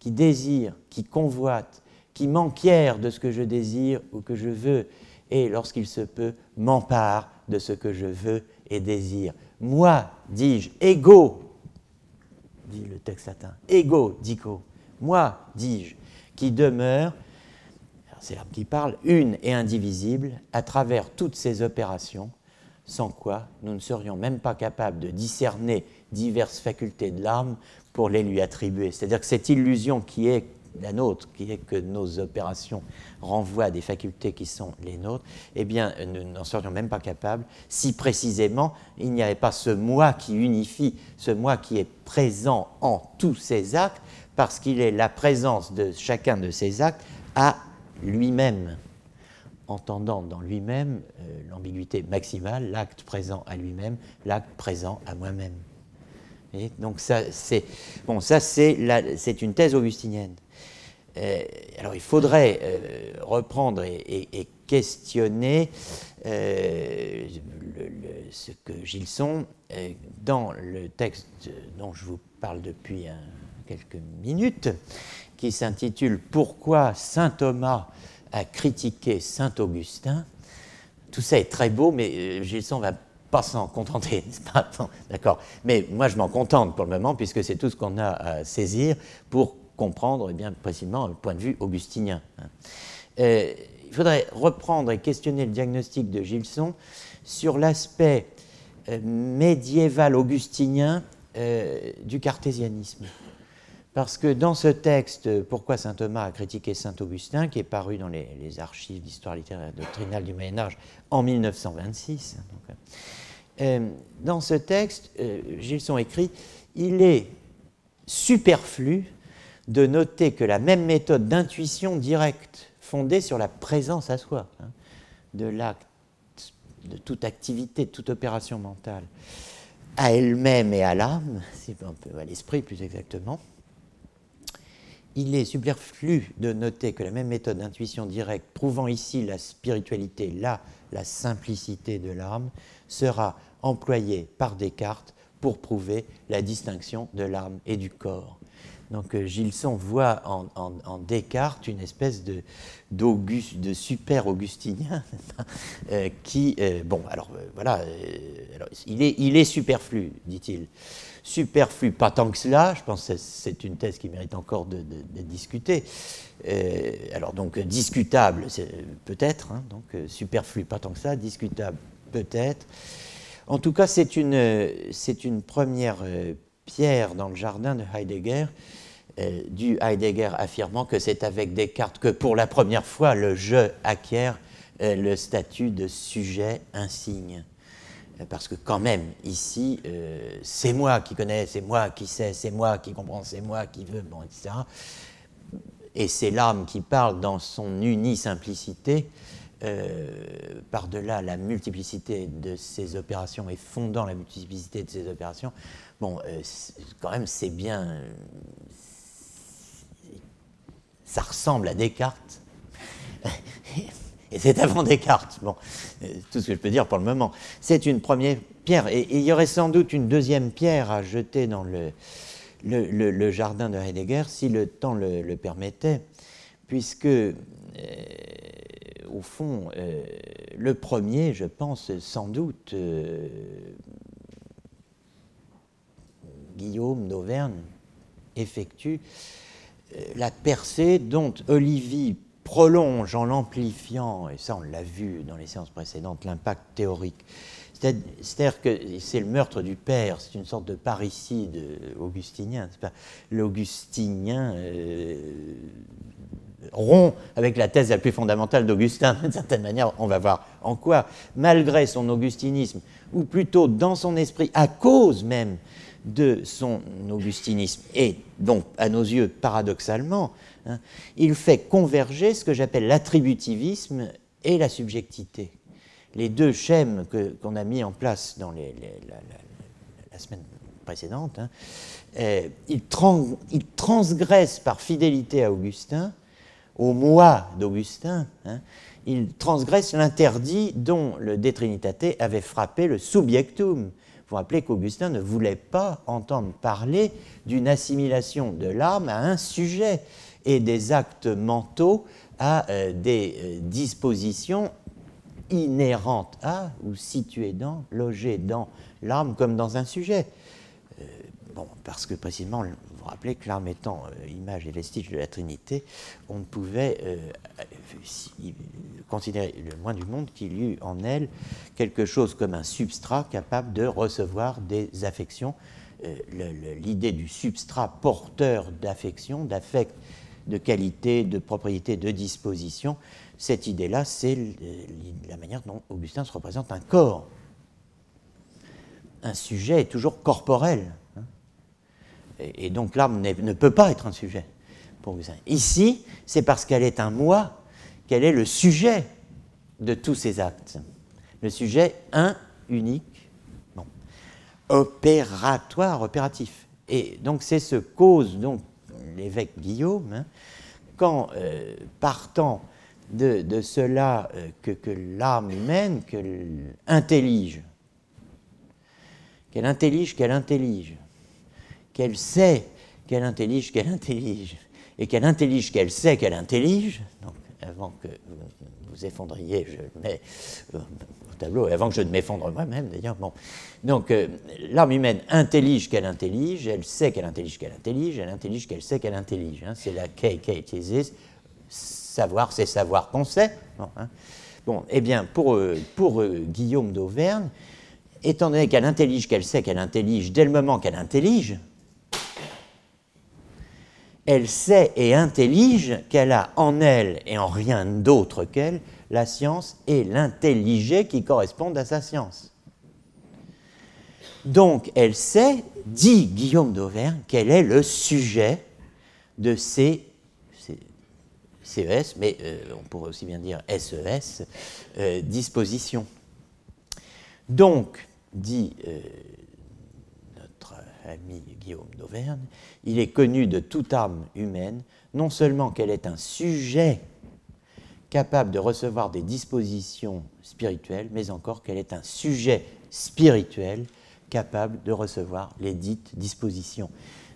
qui désire, qui convoite, qui m'enquiert de ce que je désire ou que je veux, et lorsqu'il se peut, m'empare de ce que je veux et désire. Moi, dis-je, ego, dit le texte latin, ego, dico. Moi, dis-je, qui demeure, c'est l'âme qui parle, une et indivisible à travers toutes ces opérations, sans quoi nous ne serions même pas capables de discerner diverses facultés de l'âme pour les lui attribuer. C'est-à-dire que cette illusion qui est la nôtre, qui est que nos opérations renvoient à des facultés qui sont les nôtres, eh bien, nous n'en serions même pas capables si précisément il n'y avait pas ce moi qui unifie, ce moi qui est présent en tous ces actes, parce qu'il est la présence de chacun de ces actes à lui-même, entendant dans lui-même euh, l'ambiguïté maximale, l'acte présent à lui-même, l'acte présent à moi-même. Donc ça, c'est bon, ça c'est une thèse augustinienne. Euh, alors il faudrait euh, reprendre et, questionner ce que Gilson, dans le texte dont je vous parle depuis quelques minutes, qui s'intitule Pourquoi saint Thomas a critiqué saint Augustin? Tout ça est très beau, mais euh, Gilson va pas s'en contenter, n'est-ce pas? D'accord. Mais moi, je m'en contente pour le moment, puisque c'est tout ce qu'on a à saisir pour comprendre eh précisément le point de vue augustinien. Hein. Euh, il faudrait reprendre et questionner le diagnostic de Gilson sur l'aspect euh, médiéval augustinien du cartésianisme. Parce que dans ce texte, Pourquoi saint Thomas a critiqué saint Augustin, qui est paru dans les, archives d'histoire littéraire doctrinale du Moyen-Âge en 1926, hein, euh, dans ce texte, euh, Gilson écrit Il est superflu de noter que la même méthode d'intuition directe, fondée sur la présence à soi, hein, de l'acte, de toute activité, de toute opération mentale, à elle-même et à l'âme, c'est un peu à l'esprit plus exactement, il est superflu de noter que la même méthode d'intuition directe, prouvant ici la spiritualité, là la simplicité de l'âme, sera employée par Descartes pour prouver la distinction de l'âme et du corps. Donc euh, Gilson voit en, Descartes une espèce de, super augustinien euh, qui, euh, bon, alors voilà, il, est, superflu, dit-il superflu, pas tant que cela, je pense que c'est une thèse qui mérite encore de, discutée. Euh, alors donc discutable, peut-être, hein, donc superflu, pas tant que ça, discutable, peut-être. En tout cas, c'est une, première pierre dans le jardin de Heidegger, du Heidegger affirmant que c'est avec Descartes que pour la première fois le je acquiert le statut de sujet insigne parce que quand même, ici, euh, c'est moi qui connais, c'est moi qui sais, c'est moi qui comprends, c'est moi qui veux, bon, etc. Et c'est l'âme qui parle dans son unie simplicité, euh, par-delà la multiplicité de ses opérations et fondant la multiplicité de ses opérations. Bon, euh, quand même, c'est bien. Ça ressemble à Descartes. Et c'est avant Descartes. Bon, euh, tout ce que je peux dire pour le moment. C'est une première pierre. Et, il y aurait sans doute une deuxième pierre à jeter dans le, jardin de Heidegger, si le temps le, permettait, puisque, euh, au fond, euh, le premier, je pense, sans doute, Guillaume d'Auvergne effectue la percée dont Olivier prolonge en l'amplifiant, et ça on l'a vu dans les séances précédentes, l'impact théorique. C'est-à-dire que c'est le meurtre du père, c'est une sorte de parricide augustinien. L'augustinien euh, rompt avec la thèse la plus fondamentale d'Augustin, d'une certaine manière, on va voir en quoi, malgré son augustinisme, ou plutôt dans son esprit, à cause même de son augustinisme, et donc à nos yeux paradoxalement, Hein. il fait converger ce que j'appelle l'attributivisme et la subjectivité. Les deux schèmes qu'on a mis en place dans la, semaine précédente, hein, euh, ils, transgressent par fidélité à Augustin, au moi d'Augustin, hein, ils transgressent l'interdit dont le De Trinitate avait frappé le subjectum. Vous rappelez qu'Augustin ne voulait pas entendre parler d'une assimilation de l'âme à un sujet et des actes mentaux à euh, des euh, dispositions inhérentes à ou situées dans, logées dans l'âme comme dans un sujet. Euh, bon, parce que précisément, vous vous rappelez que l'âme étant image et vestige de la Trinité, on ne pouvait considérer le moins du monde qu'il y eût en elle quelque chose comme un substrat capable de recevoir des affections. L'idée du substrat porteur d'affections, d'affect de qualité, de propriété, de disposition. Cette idée-là, c'est la manière dont Augustin se représente un corps. Un sujet est toujours corporel. Hein. Et, donc l'âme ne peut pas être un sujet. Ici, c'est parce qu'elle est un moi qu'elle est le sujet de tous ces actes. Le sujet un, unique, opératoire, opératif. Et donc c'est ce cause donc l'évêque Guillaume, hein, quand, euh, partant de, cela euh, que, l'âme humaine que intellige, qu'elle intellige, qu'elle intellige, qu'elle sait qu'elle intellige, qu'elle intellige, et qu'elle intellige, qu'elle sait qu'elle intellige, donc avant que vous effondriez, je le mets euh, au tableau, et avant que je ne m'effondre moi-même d'ailleurs. Bon. Donc euh, l'âme humaine intellige qu'elle intellige, elle sait qu'elle intellige qu'elle intellige, elle intellige qu'elle sait qu'elle intellige. Hein. C'est la KK thesis. Savoir, c'est savoir qu'on sait. Bon, hein. eh bien, pour, euh, pour Guillaume d'Auvergne, étant donné qu'elle intellige qu'elle sait qu'elle intellige, dès le moment qu'elle intellige, elle sait et intellige qu'elle a en elle et en rien d'autre qu'elle la science et l'intelligé qui correspondent à sa science. Donc elle sait, dit Guillaume d'Auvergne, qu'elle est le sujet de ces CES, mais euh, on pourrait aussi bien dire SES, euh, dispositions. Donc, dit euh, notre ami Guillaume d'Auvergne, il est connu de toute âme humaine, non seulement qu'elle est un sujet capable de recevoir des dispositions spirituelles, mais encore qu'elle est un sujet spirituel capable de recevoir les dites dispositions.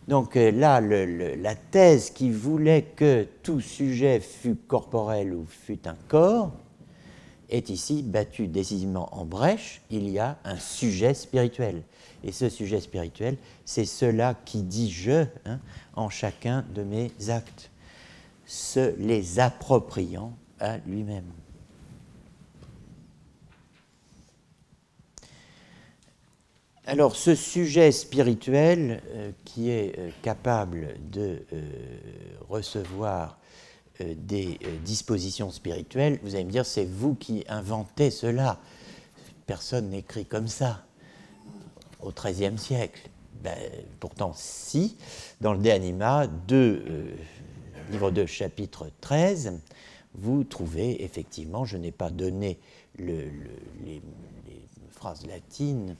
Donc euh, là, la thèse qui voulait que tout sujet fût corporel ou fût un corps est ici battue décisivement en brèche. Il y a un sujet spirituel. Et ce sujet spirituel, c'est cela qui dit je hein, en chacun de mes actes, se les appropriant à lui-même. Alors ce sujet spirituel euh, qui est euh, capable de euh, recevoir des dispositions spirituelles, vous allez me dire, c'est vous qui inventez cela. Personne n'écrit comme ça au XIIIe siècle. Ben, pourtant, si, dans le De Anima, livre 2, chapitre 13, vous trouvez effectivement, je n'ai pas donné les phrases latines,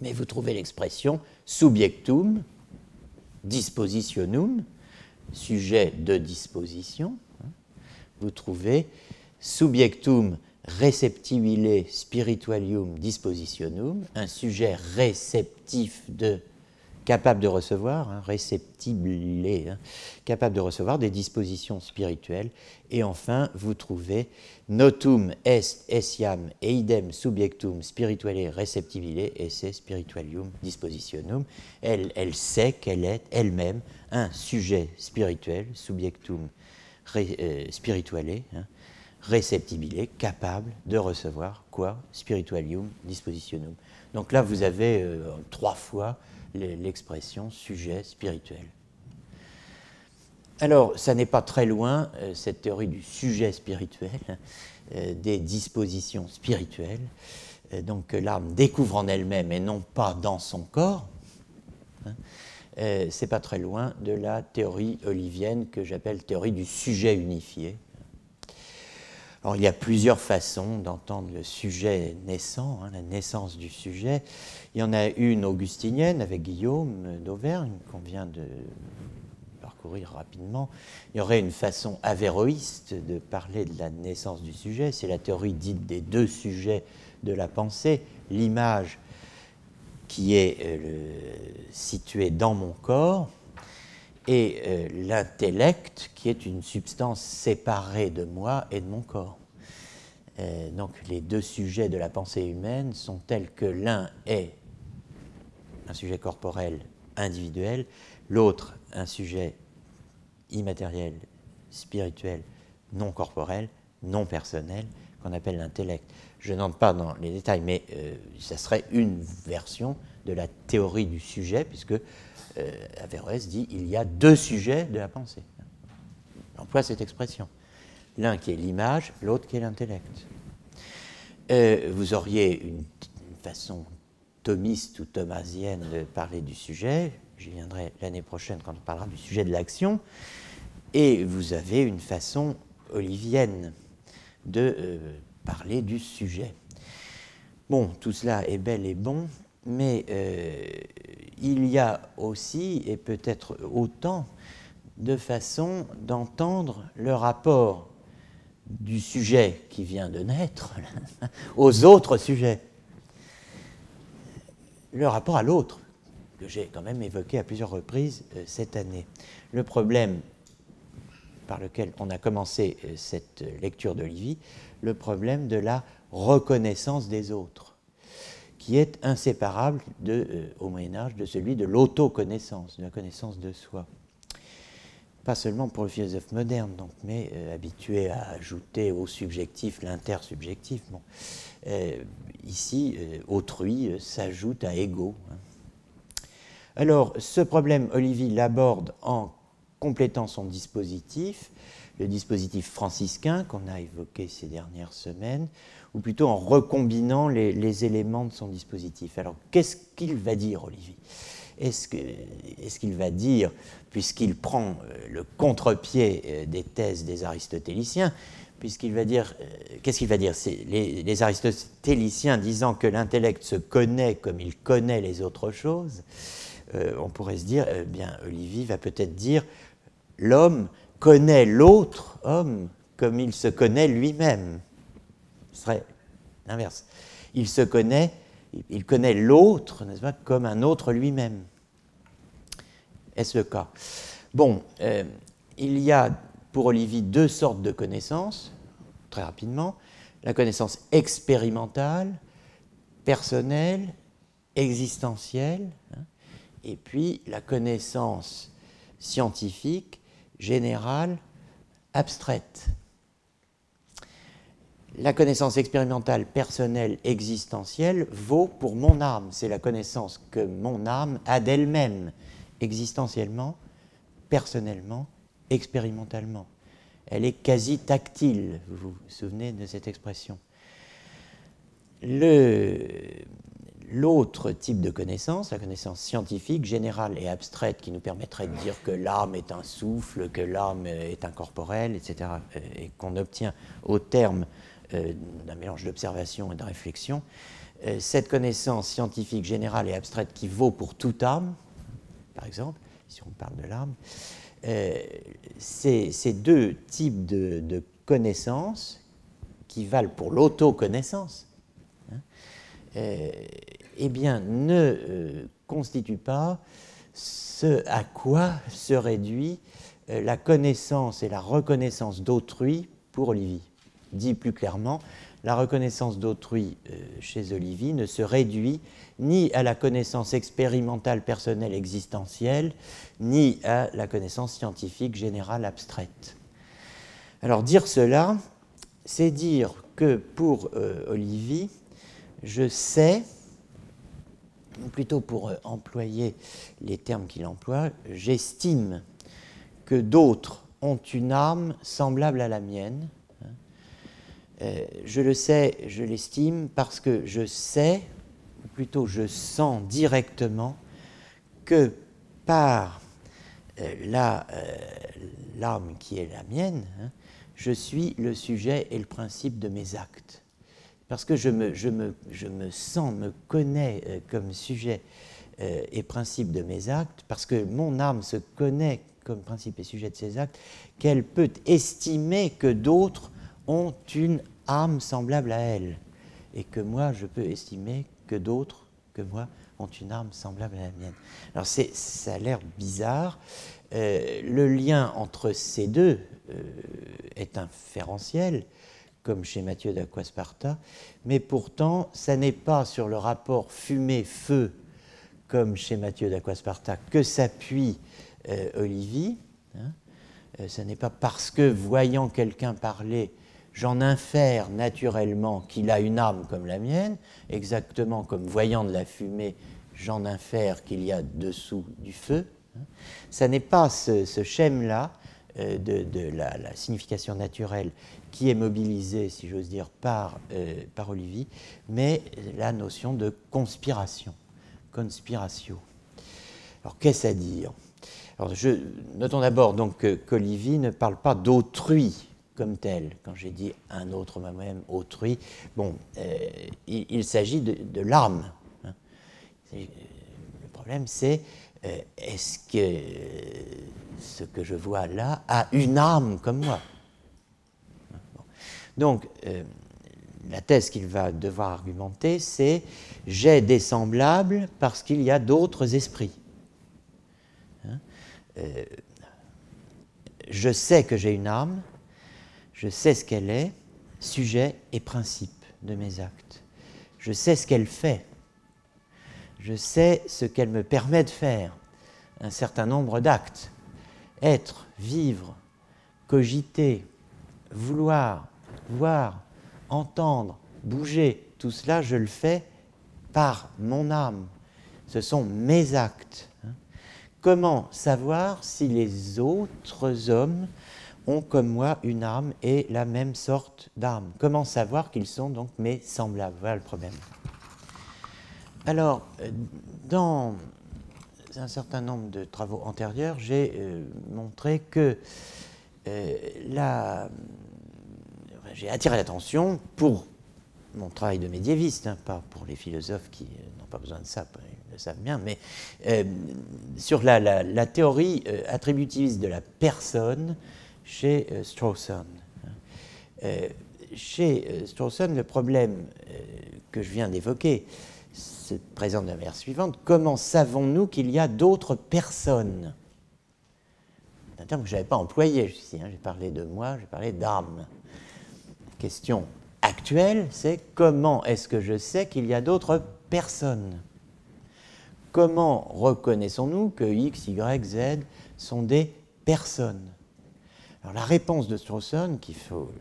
mais vous trouvez l'expression subjectum, dispositionum, sujet de disposition. Vous trouvez subjectum receptibile spiritualium dispositionum, un sujet réceptif de capable de recevoir, hein, hein, capable de recevoir des dispositions spirituelles. Et enfin, vous trouvez notum est essiam eidem subjectum spirituale receptibile esse spiritualium dispositionum. Elle, elle sait qu'elle est elle-même un sujet spirituel, subjectum euh, spirituale, hein, capable de recevoir quoi? Spiritualium dispositionum. Donc là, vous avez euh, trois fois l'expression sujet spirituel. Alors, ça n'est pas très loin, euh, cette théorie du sujet spirituel, euh, des dispositions spirituelles, euh, donc que l'âme découvre en elle-même et non pas dans son corps. Hein, c'est pas très loin de la théorie olivienne que j'appelle théorie du sujet unifié, alors, il y a plusieurs façons d'entendre le sujet naissant, hein, la naissance du sujet. Il y en a une augustinienne avec Guillaume d'Auvergne qu'on vient de parcourir rapidement. Il y aurait une façon avéroïste de parler de la naissance du sujet. C'est la théorie dite des deux sujets de la pensée. L'image qui est euh, située dans mon corps et euh, l'intellect qui est une substance séparée de moi et de mon corps. Euh, donc les deux sujets de la pensée humaine sont tels que l'un est un sujet corporel individuel, l'autre un sujet immatériel, spirituel, non corporel, non personnel, qu'on appelle l'intellect. Je n'entre pas dans les détails, mais euh, ça serait une version de la théorie du sujet, puisque Averroès dit il y a deux sujets de la pensée. On emploie cette expression. L'un qui est l'image, l'autre qui est l'intellect. Euh, vous auriez une, façon thomiste ou thomasienne de parler du sujet. J'y viendrai l'année prochaine quand on parlera du sujet de l'action. Et vous avez une façon olivienne de euh, parler du sujet. Bon, tout cela est bel et bon, mais euh, il y a aussi, et peut-être autant, de façons d'entendre le rapport du sujet qui vient de naître aux autres sujets. Le rapport à l'autre, que j'ai quand même évoqué à plusieurs reprises euh, cette année. Le problème par lequel on a commencé euh, cette lecture d'Olivier, le problème de la reconnaissance des autres qui est inséparable de, euh, au Moyen Âge de celui de l'autoconnaissance, de la connaissance de soi. Pas seulement pour le philosophe moderne, donc, mais euh, habitué à ajouter au subjectif l'intersubjectif. Bon. Euh, ici, autrui s'ajoute à ego. Hein. Alors, ce problème, Olivier l'aborde en complétant son dispositif, le dispositif franciscain qu'on a évoqué ces dernières semaines, ou plutôt en recombinant les, éléments de son dispositif. Alors, qu'est-ce qu'il va dire, Olivier? Est-ce qu'il va dire, puisqu'il prend euh, le contre-pied euh, des thèses des aristotéliciens, puisqu'il va dire, euh, qu'est-ce qu'il va dire? Les, les, aristotéliciens disant que l'intellect se connaît comme il connaît les autres choses, on pourrait se dire, eh bien, Olivier va peut-être dire, l'homme connaît l'autre homme comme il se connaît lui-même. Ce serait l'inverse. Il se connaît, il connaît l'autre, n'est-ce pas, comme un autre lui-même. Est-ce le cas? Bon, euh, il y a pour Olivier deux sortes de connaissances, très rapidement. La connaissance expérimentale, personnelle, existentielle, hein, et puis la connaissance scientifique, générale, abstraite. La connaissance expérimentale, personnelle, existentielle vaut pour mon âme. C'est la connaissance que mon âme a d'elle-même, existentiellement, personnellement, expérimentalement. Elle est quasi tactile, vous vous souvenez de cette expression. L'autre type de connaissance, la connaissance scientifique, générale et abstraite, qui nous permettrait de dire que l'âme est un souffle, que l'âme est incorporelle, etc., euh, et qu'on obtient au terme euh, d'un mélange d'observation et de réflexion, euh, cette connaissance scientifique générale et abstraite qui vaut pour toute âme, par exemple, si on parle de l'âme, euh, ces, deux types de, connaissances qui valent pour l'autoconnaissance, hein, eh bien, ne constituent pas ce à quoi se réduit la connaissance et la reconnaissance d'autrui pour Olivier. Dit plus clairement, la reconnaissance d'autrui euh, chez Olivier ne se réduit ni à la connaissance expérimentale personnelle existentielle, ni à la connaissance scientifique générale abstraite. Alors dire cela, c'est dire que pour euh, Olivier, je sais, plutôt pour euh, employer les termes qu'il emploie, j'estime que d'autres ont une âme semblable à la mienne, euh, je le sais, je l'estime, parce que je sais, ou plutôt je sens directement, que par euh, l'âme qui est la mienne, hein, je suis le sujet et le principe de mes actes. Parce que je me, sens, me connais comme sujet et principe de mes actes, parce que mon âme se connaît comme principe et sujet de ses actes, qu'elle peut estimer que d'autres ont une âme semblable à elle, et que moi, je peux estimer que d'autres que moi ont une âme semblable à la mienne. Alors ça a l'air bizarre. Euh, le lien entre ces deux euh, est inférentiel, comme chez Mathieu d'Aquasparta, mais pourtant, ça n'est pas sur le rapport fumée-feu, comme chez Mathieu d'Aquasparta, que s'appuie euh, Olivier. Hein. ce n'est pas parce que, voyant quelqu'un parler, j'en infère naturellement qu'il a une âme comme la mienne, exactement comme voyant de la fumée, j'en infère qu'il y a dessous du feu. Ça n'est pas ce, schème-là euh, de, la, signification naturelle qui est mobilisé, si j'ose dire, par, euh, par Olivier, mais la notion de conspiration, conspiratio. Alors qu'est-ce à dire? Alors, Notons d'abord donc qu'Olivier ne parle pas d'autrui comme tel. Quand j'ai dit un autre moi-même, autrui, bon, euh, il, s'agit de, l'âme. Hein. Le problème, c'est euh, est-ce que ce que je vois là a une âme comme moi? Donc, euh, la thèse qu'il va devoir argumenter, c'est j'ai des semblables parce qu'il y a d'autres esprits. Hein. je sais que j'ai une âme je sais ce qu'elle est, sujet et principe de mes actes. Je sais ce qu'elle fait. Je sais ce qu'elle me permet de faire. Un certain nombre d'actes. Être, vivre, cogiter, vouloir, voir, entendre, bouger, tout cela, je le fais par mon âme. Ce sont mes actes. Comment savoir si les autres hommes ont comme moi une âme et la même sorte d'âme? Comment savoir qu'ils sont donc mes semblables? Voilà le problème. Alors, euh, dans un certain nombre de travaux antérieurs, j'ai euh, montré que euh, la... j'ai attiré l'attention pour mon travail de médiéviste, hein, pas pour les philosophes qui n'ont pas besoin de ça, le savent bien, mais euh, sur la, théorie euh, attributiviste de la personne chez Strawson. chez Strawson, le problème que je viens d'évoquer se présente de la manière suivante. Comment savons-nous qu'il y a d'autres personnes? C'est un terme que je n'avais pas employé ici. Hein. J'ai parlé de moi, j'ai parlé d'âme. Question actuelle, c'est comment est-ce que je sais qu'il y a d'autres personnes? Comment reconnaissons-nous que X, Y, Z sont des personnes? Alors la réponse de Strawson, qu'il faut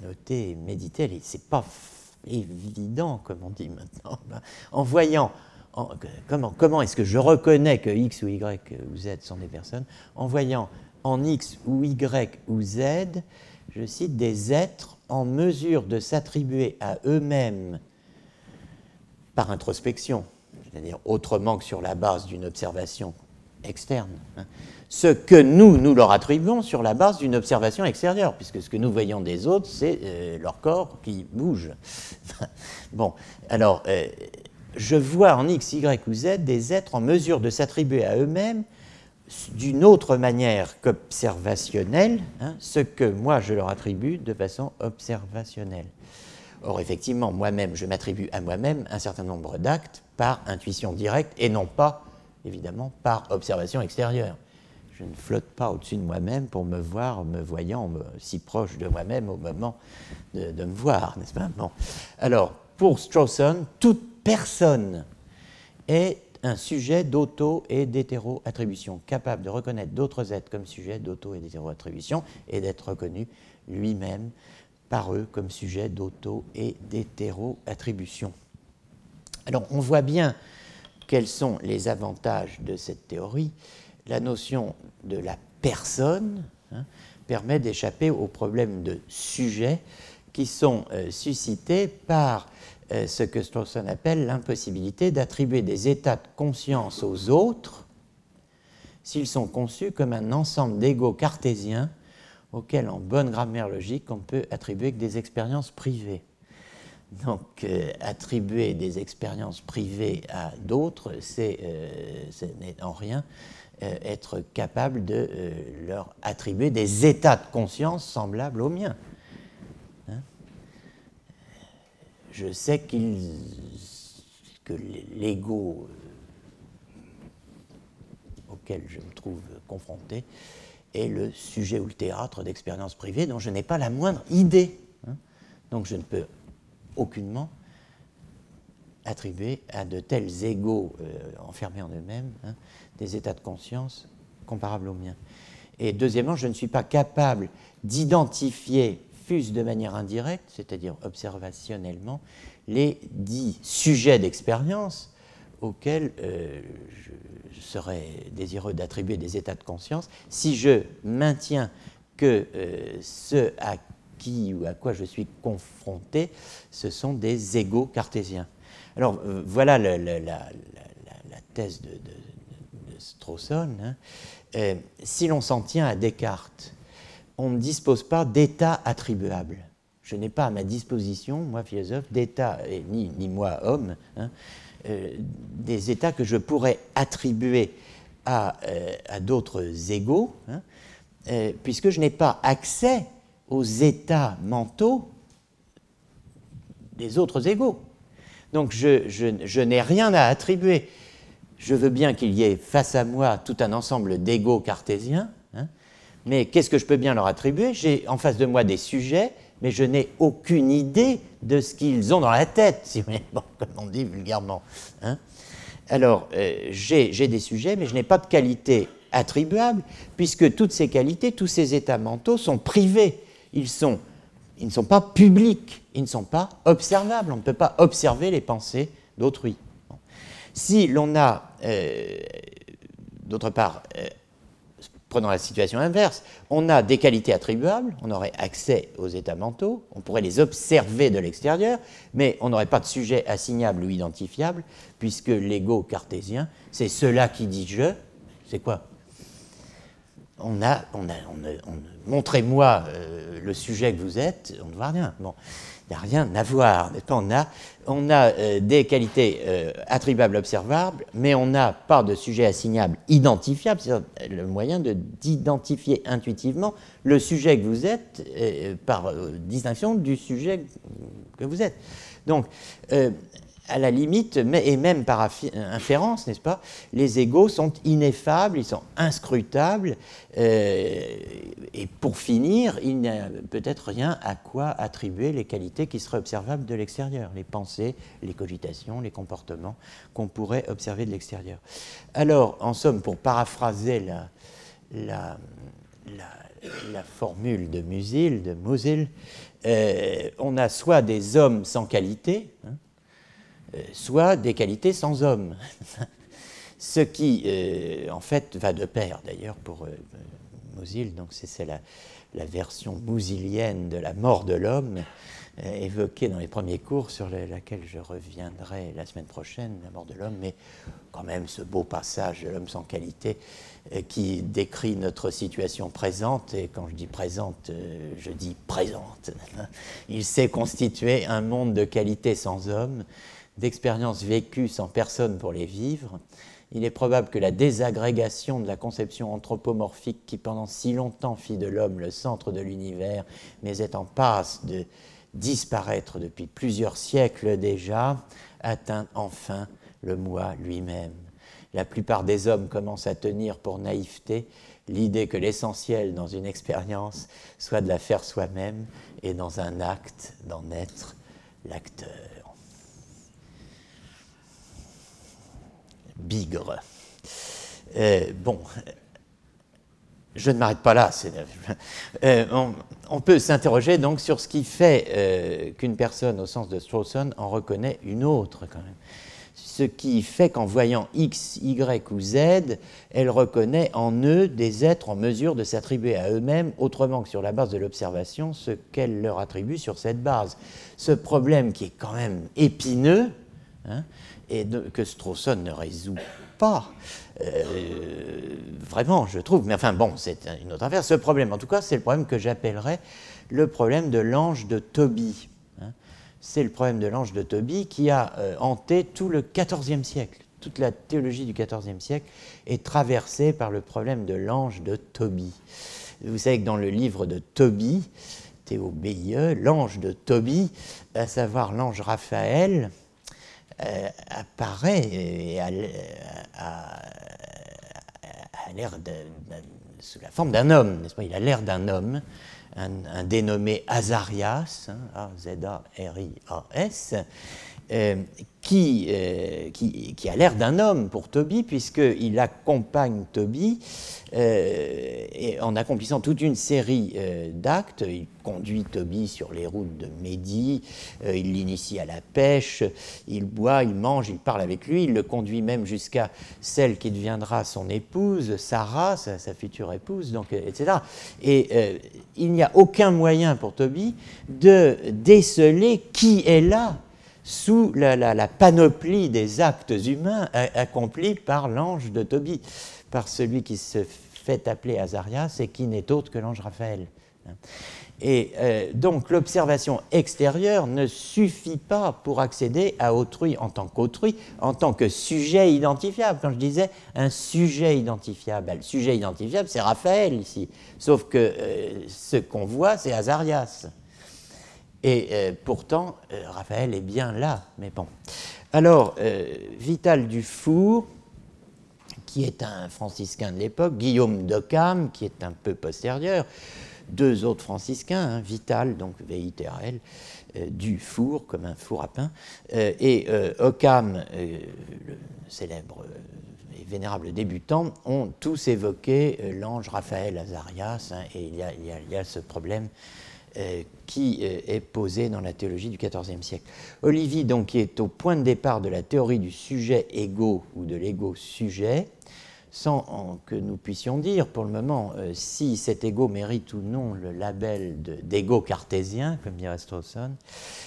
noter et méditer, c'est pas évident, comme on dit maintenant. En voyant comment est-ce que je reconnais que X ou Y ou Z sont des personnes? En voyant en X ou Y ou Z, je cite, des êtres en mesure de s'attribuer à eux-mêmes par introspection, c'est-à-dire autrement que sur la base d'une observation externe, hein, ce que nous, nous leur attribuons sur la base d'une observation extérieure, puisque ce que nous voyons des autres, c'est euh, leur corps qui bouge. bon, alors, euh, je vois en X, Y ou Z des êtres en mesure de s'attribuer à eux-mêmes d'une autre manière qu'observationnelle hein, ce que moi je leur attribue de façon observationnelle. Or, effectivement, moi-même, je m'attribue à moi-même un certain nombre d'actes par intuition directe et non pas, évidemment, par observation extérieure. Je ne flotte pas au-dessus de moi-même pour me voir, me voyant si proche de moi-même au moment de, me voir, n'est-ce pas? Alors, pour Strawson, toute personne est un sujet d'auto et d'hétéro-attribution, capable de reconnaître d'autres êtres comme sujet d'auto et d'hétéro-attribution et d'être reconnu lui-même par eux comme sujet d'auto et d'hétéro-attribution. Alors on voit bien quels sont les avantages de cette théorie. La notion de la personne hein, permet d'échapper aux problèmes de sujet qui sont euh, suscités par ce que Strawson appelle l'impossibilité d'attribuer des états de conscience aux autres s'ils sont conçus comme un ensemble d'égaux cartésiens auxquels, en bonne grammaire logique, on peut attribuer que des expériences privées. Donc, euh, attribuer des expériences privées à d'autres, c'est, euh, ce n'est en rien être capable de leur attribuer des états de conscience semblables aux miens. Je sais que l'ego euh, auquel je me trouve confronté est le sujet ou le théâtre d'expériences privées dont je n'ai pas la moindre idée. Hein. Donc je ne peux aucunement attribuer à de tels égaux euh, enfermés en eux-mêmes hein, des états de conscience comparables aux miens. Et deuxièmement, je ne suis pas capable d'identifier de manière indirecte, c'est-à-dire observationnellement, les dix sujets d'expérience auxquels euh, je, serais désireux d'attribuer des états de conscience si je maintiens que euh, ce à qui ou à quoi je suis confronté, ce sont des égaux cartésiens. Alors euh, voilà la, thèse de, de. Hein. si l'on s'en tient à Descartes, on ne dispose pas d'état attribuable. Je n'ai pas à ma disposition, moi philosophe, d'état, ni, ni moi homme, hein, euh, des états que je pourrais attribuer à, euh, d'autres égaux, hein, euh, puisque je n'ai pas accès aux états mentaux des autres égaux. Donc je, je n'ai rien à attribuer. Je veux bien qu'il y ait face à moi tout un ensemble d'égaux cartésiens, mais qu'est-ce que je peux bien leur attribuer? J'ai en face de moi des sujets, mais je n'ai aucune idée de ce qu'ils ont dans la tête, si bon, comme on dit vulgairement. Hein. Alors, euh, j'ai des sujets, mais je n'ai pas de qualité attribuable, puisque toutes ces qualités, tous ces états mentaux sont privés. Ils, sont, ils ne sont pas publics, ils ne sont pas observables. On ne peut pas observer les pensées d'autrui. Si l'on a, euh, d'autre part, euh, Prenons la situation inverse. On a des qualités attribuables, on aurait accès aux états mentaux, on pourrait les observer de l'extérieur, mais on n'aurait pas de sujet assignable ou identifiable, puisque l'ego cartésien, c'est cela qui dit je. C'est quoi? On a, on a, on montrez-moi euh, le sujet que vous êtes, on ne voit rien. Bon. N'y a rien à voir. On a, on a euh, des qualités euh, attribuables, observables, mais on n'a pas de sujet assignable identifiable, c'est-à-dire le moyen d'identifier intuitivement le sujet que vous êtes euh, par distinction du sujet que vous êtes. Donc, à la limite, et même par inférence, n'est-ce pas, les égaux sont ineffables, ils sont inscrutables, euh, et pour finir, il n'y a peut-être rien à quoi attribuer les qualités qui seraient observables de l'extérieur, les pensées, les cogitations, les comportements qu'on pourrait observer de l'extérieur. Alors, en somme, pour paraphraser la, formule de Musil, de euh, on a soit des hommes sans qualité, hein, euh, soit des qualités sans homme. Ce qui, euh, en fait, va de pair d'ailleurs pour euh, donc c'est la, la, version mousilienne de la mort de l'homme, euh, évoquée dans les premiers cours, sur laquelle je reviendrai la semaine prochaine, la mort de l'homme, mais quand même ce beau passage de l'homme sans qualité qui décrit notre situation présente, et quand je dis présente, je dis présente. Il s'est constitué un monde de qualité sans homme, d'expériences vécues sans personne pour les vivre, il est probable que la désagrégation de la conception anthropomorphique qui pendant si longtemps fit de l'homme le centre de l'univers, mais est en passe de disparaître depuis plusieurs siècles déjà, atteint enfin le moi lui-même. La plupart des hommes commencent à tenir pour naïveté l'idée que l'essentiel dans une expérience soit de la faire soi-même et dans un acte d'en être l'acteur. Bigre. Euh, bon, je ne m'arrête pas là. Euh, on, peut s'interroger donc sur ce qui fait euh, qu'une personne, au sens de Strawson, en reconnaît une autre quand même. Ce qui fait qu'en voyant X, Y ou Z, elle reconnaît en eux des êtres en mesure de s'attribuer à eux-mêmes, autrement que sur la base de l'observation, ce qu'elle leur attribue sur cette base. Ce problème qui est quand même épineux, hein, et que Strawson ne résout pas. Euh, vraiment, je trouve. Mais enfin, bon, c'est une autre affaire. Ce problème, en tout cas, c'est le problème que j'appellerais le problème de l'ange de Tobie. Hein. c'est le problème de l'ange de Tobie qui a euh, hanté tout le XIVe siècle. Toute la théologie du XIVe siècle est traversée par le problème de l'ange de Tobie. Vous savez que dans le livre de Tobie, Théo l'ange de Tobie, à savoir l'ange Raphaël, apparaît sous la forme d'un homme, n'est-ce pas? Il a l'air d'un homme, un, dénommé Azarias, hein, A-Z-A-R-I-A-S, euh, qui, euh, qui, qui, a l'air d'un homme pour Toby, puisqu'il accompagne Toby euh, en accomplissant toute une série d'actes. Il conduit Toby sur les routes de Médie, il l'initie à la pêche, il boit, il mange, il parle avec lui, il le conduit même jusqu'à celle qui deviendra son épouse, Sarah, sa, sa future épouse, donc, etc. Et il n'y a aucun moyen pour Toby de déceler qui est là sous la, panoplie des actes humains accomplis par l'ange de Tobie, par celui qui se fait appeler Azarias et qui n'est autre que l'ange Raphaël. Et euh, donc l'observation extérieure ne suffit pas pour accéder à autrui en tant qu'autrui, en tant que sujet identifiable. Quand je disais un sujet identifiable, ben, le sujet identifiable c'est Raphaël ici, sauf que euh, ce qu'on voit c'est Azarias. Et euh, pourtant, euh, Raphaël est bien là, mais bon. Alors, euh, Vital Dufour, qui est un franciscain de l'époque, Guillaume d'Occam, qui est un peu postérieur, deux autres franciscains, hein, Vital, donc V-I-T-A-L, Dufour, comme un four à pain, et Occam, le célèbre et vénérable débutant, ont tous évoqué l'ange Raphaël Azarias, hein, et il y, a, ce problème qui euh, est posé dans la théologie du XIVe siècle. Olivier, donc, qui est au point de départ de la théorie du sujet égo ou de l'égo-sujet, sans que nous puissions dire pour le moment euh, si cet égo mérite ou non le label d'égo cartésien, comme dirait Strawson,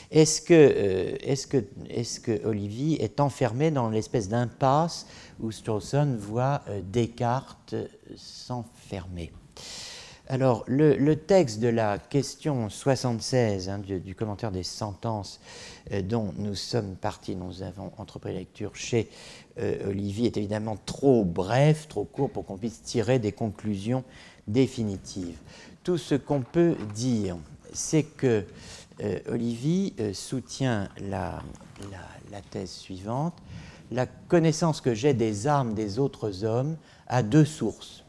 est-ce que, est que, est que Olivier est enfermé dans l'espèce d'impasse où Strawson voit Descartes s'enfermer? Alors, le, texte de la question 76 hein, du, commentaire des sentences euh, dont nous sommes partis, nous avons entrepris la lecture chez euh, Olivier, est évidemment trop bref, trop court pour qu'on puisse tirer des conclusions définitives. Tout ce qu'on peut dire, c'est que euh, Olivier soutient la, la thèse suivante. La connaissance que j'ai des armes des autres hommes a deux sources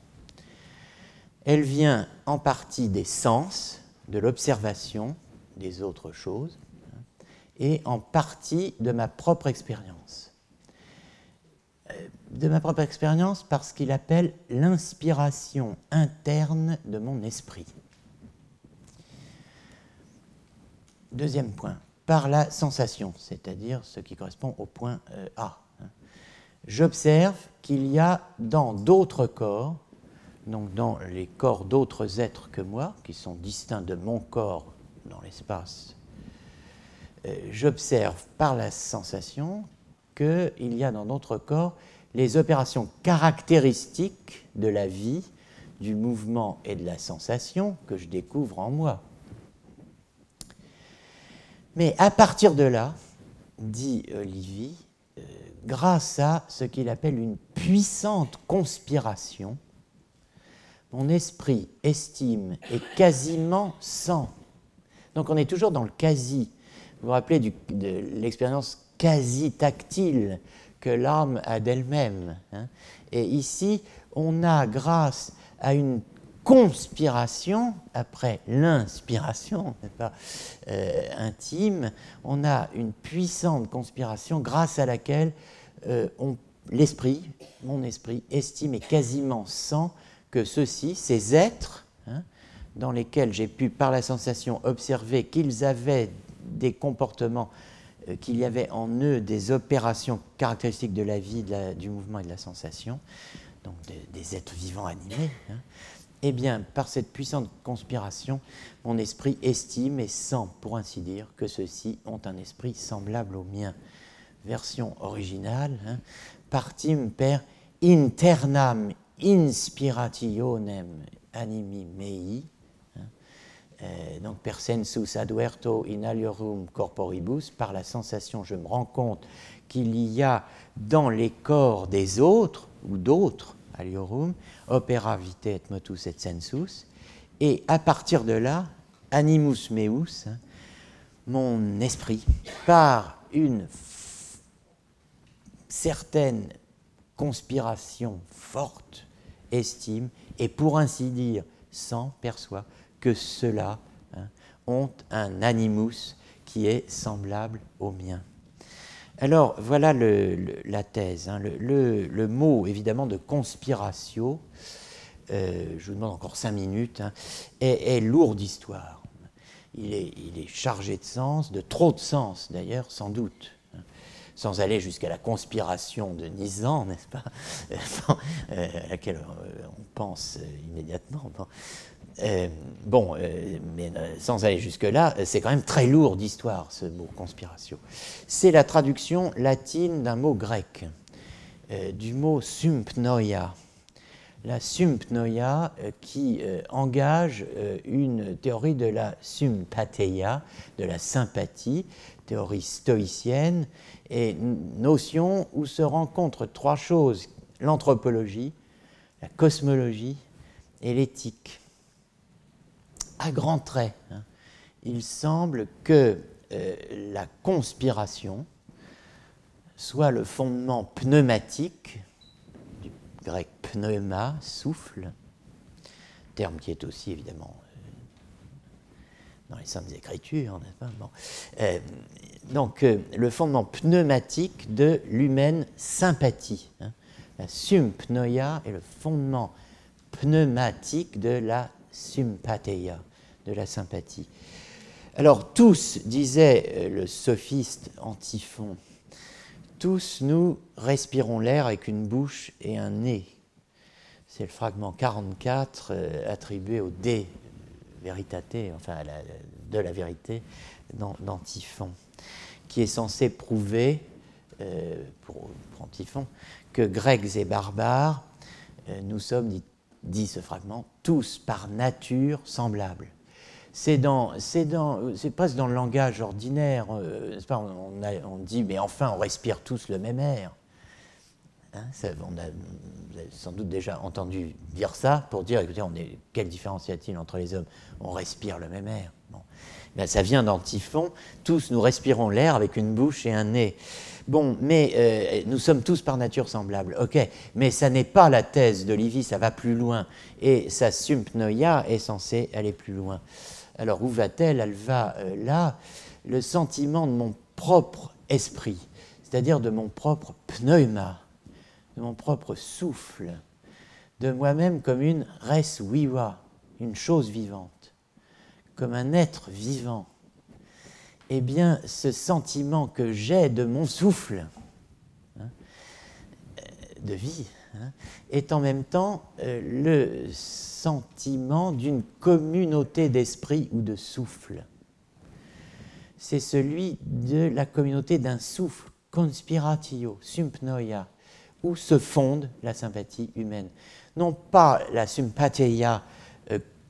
elle vient en partie des sens, de l'observation des autres choses, et en partie de ma propre expérience. Euh, de ma propre expérience parce qu'il appelle l'inspiration interne de mon esprit. Deuxième point, par la sensation, c'est-à-dire ce qui correspond au point euh, A. J'observe qu'il y a dans d'autres corps donc dans les corps d'autres êtres que moi, qui sont distincts de mon corps dans l'espace, euh, j'observe par la sensation qu'il y a dans d'autres corps les opérations caractéristiques de la vie, du mouvement et de la sensation que je découvre en moi. Mais à partir de là, dit Olivier, euh, grâce à ce qu'il appelle une puissante conspiration, mon esprit estime et quasiment sent. Donc on est toujours dans le quasi. Vous vous rappelez de l'expérience quasi tactile que l'âme a d'elle-même. Hein. et ici, on a, grâce à une conspiration, après l'inspiration pas, euh, intime, on a une puissante conspiration grâce à laquelle euh, l'esprit, mon esprit, estime et quasiment sent que ceux-ci, ces êtres, hein, dans lesquels j'ai pu par la sensation observer qu'ils avaient des comportements, euh, qu'il y avait en eux des opérations caractéristiques de la vie, du mouvement et de la sensation, donc des, êtres vivants animés, hein, eh bien, par cette puissante conspiration, mon esprit estime et sent, pour ainsi dire, que ceux-ci ont un esprit semblable au mien. Version originale, hein, partim per internam inspirationem animi mei, hein, euh, donc per sensus aduerto in aliorum corporibus, par la sensation, je me rends compte qu'il y a dans les corps des autres, ou d'autres, aliorum, opera vitae et motus et sensus, et à partir de là, animus meus, hein, mon esprit, par une certaine conspiration forte, estime et pour ainsi dire sans perçoit que ceux-là hein, ont un animus qui est semblable au mien. Alors voilà la thèse. Hein. le, mot évidemment de conspiratio, euh, je vous demande encore cinq minutes, hein, est, lourd d'histoire. il est chargé de sens, de trop de sens d'ailleurs, sans doute sans aller jusqu'à la conspiration de Nizan, n'est-ce pas, euh, à laquelle euh, on pense euh, immédiatement. Bon, mais sans aller jusque-là, c'est quand même très lourd d'histoire, ce mot conspiration. C'est la traduction latine d'un mot grec, du mot sympnoia. La sympnoia qui engage une théorie de la sympatheia, de la sympathie, théorie stoïcienne, et notion où se rencontrent trois choses, l'anthropologie, la cosmologie et l'éthique. À grands traits, hein, il semble que euh, la conspiration soit le fondement pneumatique, du grec pneuma, souffle, terme qui est aussi évidemment dans les Saintes Écritures, n'est-ce pas? Euh, Donc, euh, le fondement pneumatique de l'humaine sympathie. Hein. La sympnoia est le fondement pneumatique de la sympatheia, de la sympathie. Alors, tous, disait euh, le sophiste Antiphon, tous nous respirons l'air avec une bouche et un nez. C'est le fragment 44 attribué au dé véritate, enfin de la vérité d'Antiphon, qui est censé prouver, euh, pour, Antiphon, que Grecs et barbares, euh, nous sommes dit ce fragment, tous par nature semblables. C'est dans, dans, presque dans le langage ordinaire. Euh, pas, on, on, dit, mais enfin, on respire tous le même air. Hein, on a, vous avez sans doute déjà entendu dire ça pour dire, écoutez, on est, quelle différence y a-t-il entre les hommes? On respire le même air. Bon. Ben, ça vient d'Antiphon. Tous nous respirons l'air avec une bouche et un nez. Bon, mais euh, nous sommes tous par nature semblables, ok, mais ça n'est pas la thèse de Livy, ça va plus loin, et sa sympnoia est censée aller plus loin. Alors où va-t-elle? Elle va euh, là, le sentiment de mon propre esprit, c'est-à-dire de mon propre pneuma, de mon propre souffle, de moi-même comme une res viva, une chose vivante, comme un être vivant eh bien, ce sentiment que j'ai de mon souffle, hein, de vie, hein, est en même temps euh, le sentiment d'une communauté d'esprit ou de souffle. C'est celui de la communauté d'un souffle, conspiratio, sympnoia, où se fonde la sympathie humaine. Non pas la sympathia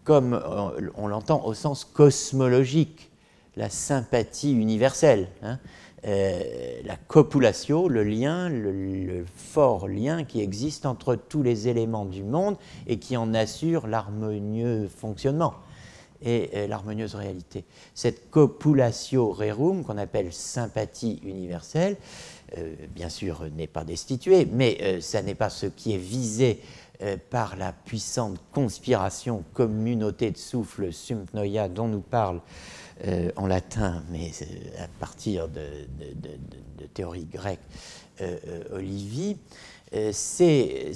comme euh, on l'entend au sens cosmologique, la sympathie universelle, hein. euh, la copulation, le lien, le, fort lien qui existe entre tous les éléments du monde et qui en assure l'harmonieux fonctionnement et euh, l'harmonieuse réalité. Cette copulatio rerum, qu'on appelle sympathie universelle, bien sûr n'est pas destituée, mais ça n'est pas ce qui est visé par la puissante conspiration, communauté de souffle, sympnoia, dont nous parle euh, en latin, mais à partir de, théories grecques, euh, euh, Olivier, c'est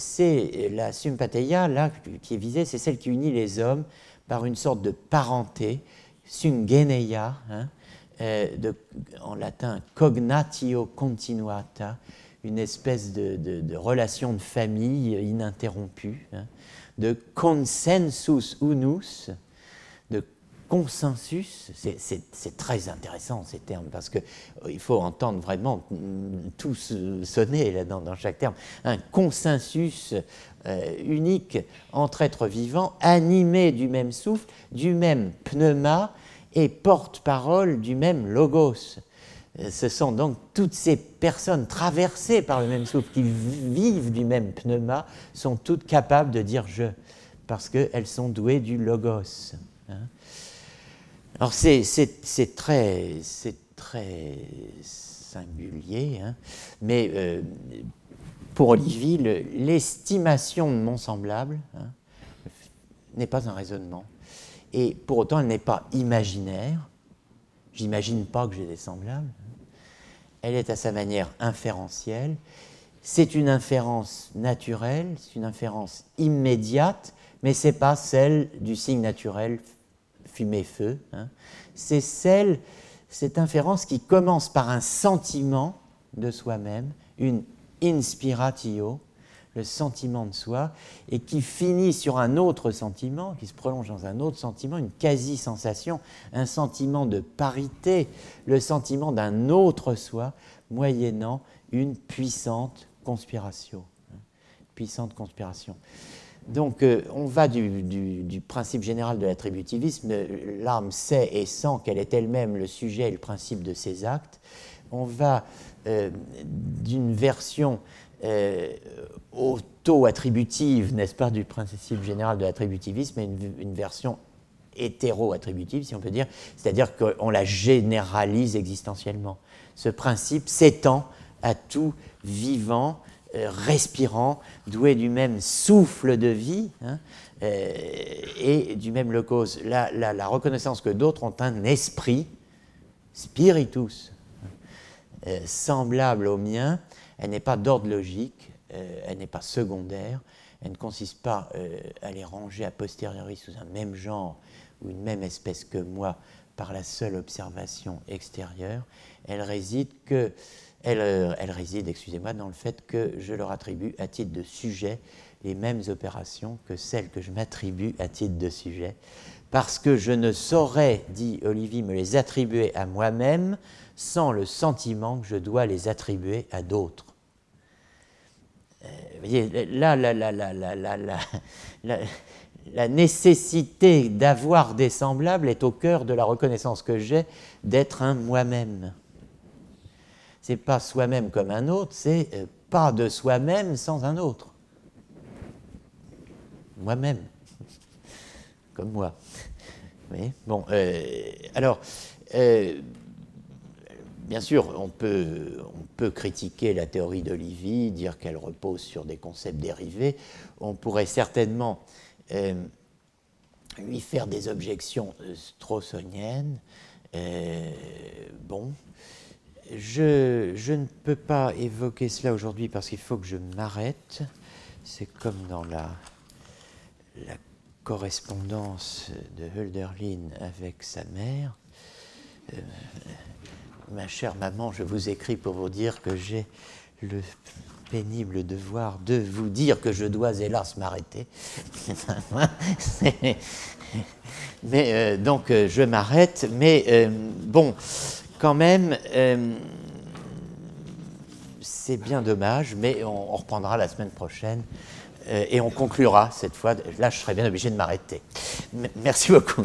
la sympatheia là, qui est visée, c'est celle qui unit les hommes par une sorte de parenté, syngeneia, hein, en latin cognatio continuata, une espèce de, relation de famille ininterrompue, hein, de consensus unus, consensus, c'est très intéressant ces termes, parce qu'il euh, faut entendre vraiment tout sonner là dans, dans chaque terme. Un consensus euh, unique entre êtres vivants, animés du même souffle, du même pneuma et porte-parole du même logos. Euh, ce sont donc toutes ces personnes traversées par le même souffle, qui vivent du même pneuma, sont toutes capables de dire je, parce qu'elles sont douées du logos. Hein. Alors c'est très, singulier, hein. mais euh, pour Olivier, l'estimation de mon semblable hein, n'est pas un raisonnement. Et pour autant, elle n'est pas imaginaire. J'imagine pas que j'ai des semblables. Elle est à sa manière inférentielle. C'est une inférence naturelle, c'est une inférence immédiate, mais ce n'est pas celle du signe naturel fumée-feu, hein, c'est celle, cette inférence qui commence par un sentiment de soi-même, une inspiratio, le sentiment de soi, et qui finit sur un autre sentiment, qui se prolonge dans un autre sentiment, une quasi-sensation, un sentiment de parité, le sentiment d'un autre soi, moyennant une puissante conspiration. Hein, puissante conspiration. Donc euh, on va du, principe général de l'attributivisme, l'âme sait et sent qu'elle est elle-même le sujet et le principe de ses actes. On va euh, d'une version auto-attributive, n'est-ce pas, du principe général de l'attributivisme, à une, version hétéro-attributive, si on peut dire, c'est-à-dire qu'on la généralise existentiellement. Ce principe s'étend à tout vivant, euh, respirant, doué du même souffle de vie hein, euh, et du même locos. La, reconnaissance que d'autres ont un esprit, spiritus, euh, semblable au mien, elle n'est pas d'ordre logique, elle n'est pas secondaire, elle ne consiste pas à les ranger a posteriori sous un même genre ou une même espèce que moi par la seule observation extérieure, elle réside que euh, elle, réside, excusez-moi, dans le fait que je leur attribue à titre de sujet les mêmes opérations que celles que je m'attribue à titre de sujet, parce que je ne saurais, dit Olivier, me les attribuer à moi-même sans le sentiment que je dois les attribuer à d'autres. Vous voyez, là, la, la, la, la, nécessité d'avoir des semblables est au cœur de la reconnaissance que j'ai d'être un moi-même. C'est pas soi-même comme un autre, c'est euh, pas de soi-même sans un autre. Moi-même, comme moi. Oui. Bon, euh, alors, euh, bien sûr, on peut, critiquer la théorie d'Olivier, dire qu'elle repose sur des concepts dérivés. On pourrait certainement euh, lui faire des objections strossoniennes. bon, je, ne peux pas évoquer cela aujourd'hui parce qu'il faut que je m'arrête. C'est comme dans la, correspondance de Hölderlin avec sa mère. Euh, ma chère maman, je vous écris pour vous dire que j'ai le pénible devoir de vous dire que je dois hélas m'arrêter. mais euh, donc euh, je m'arrête, mais bon, quand même, c'est bien dommage, mais on, on reprendra la semaine prochaine. Euh, et on conclura cette fois. Là, je serais bien obligé de m'arrêter. Merci beaucoup.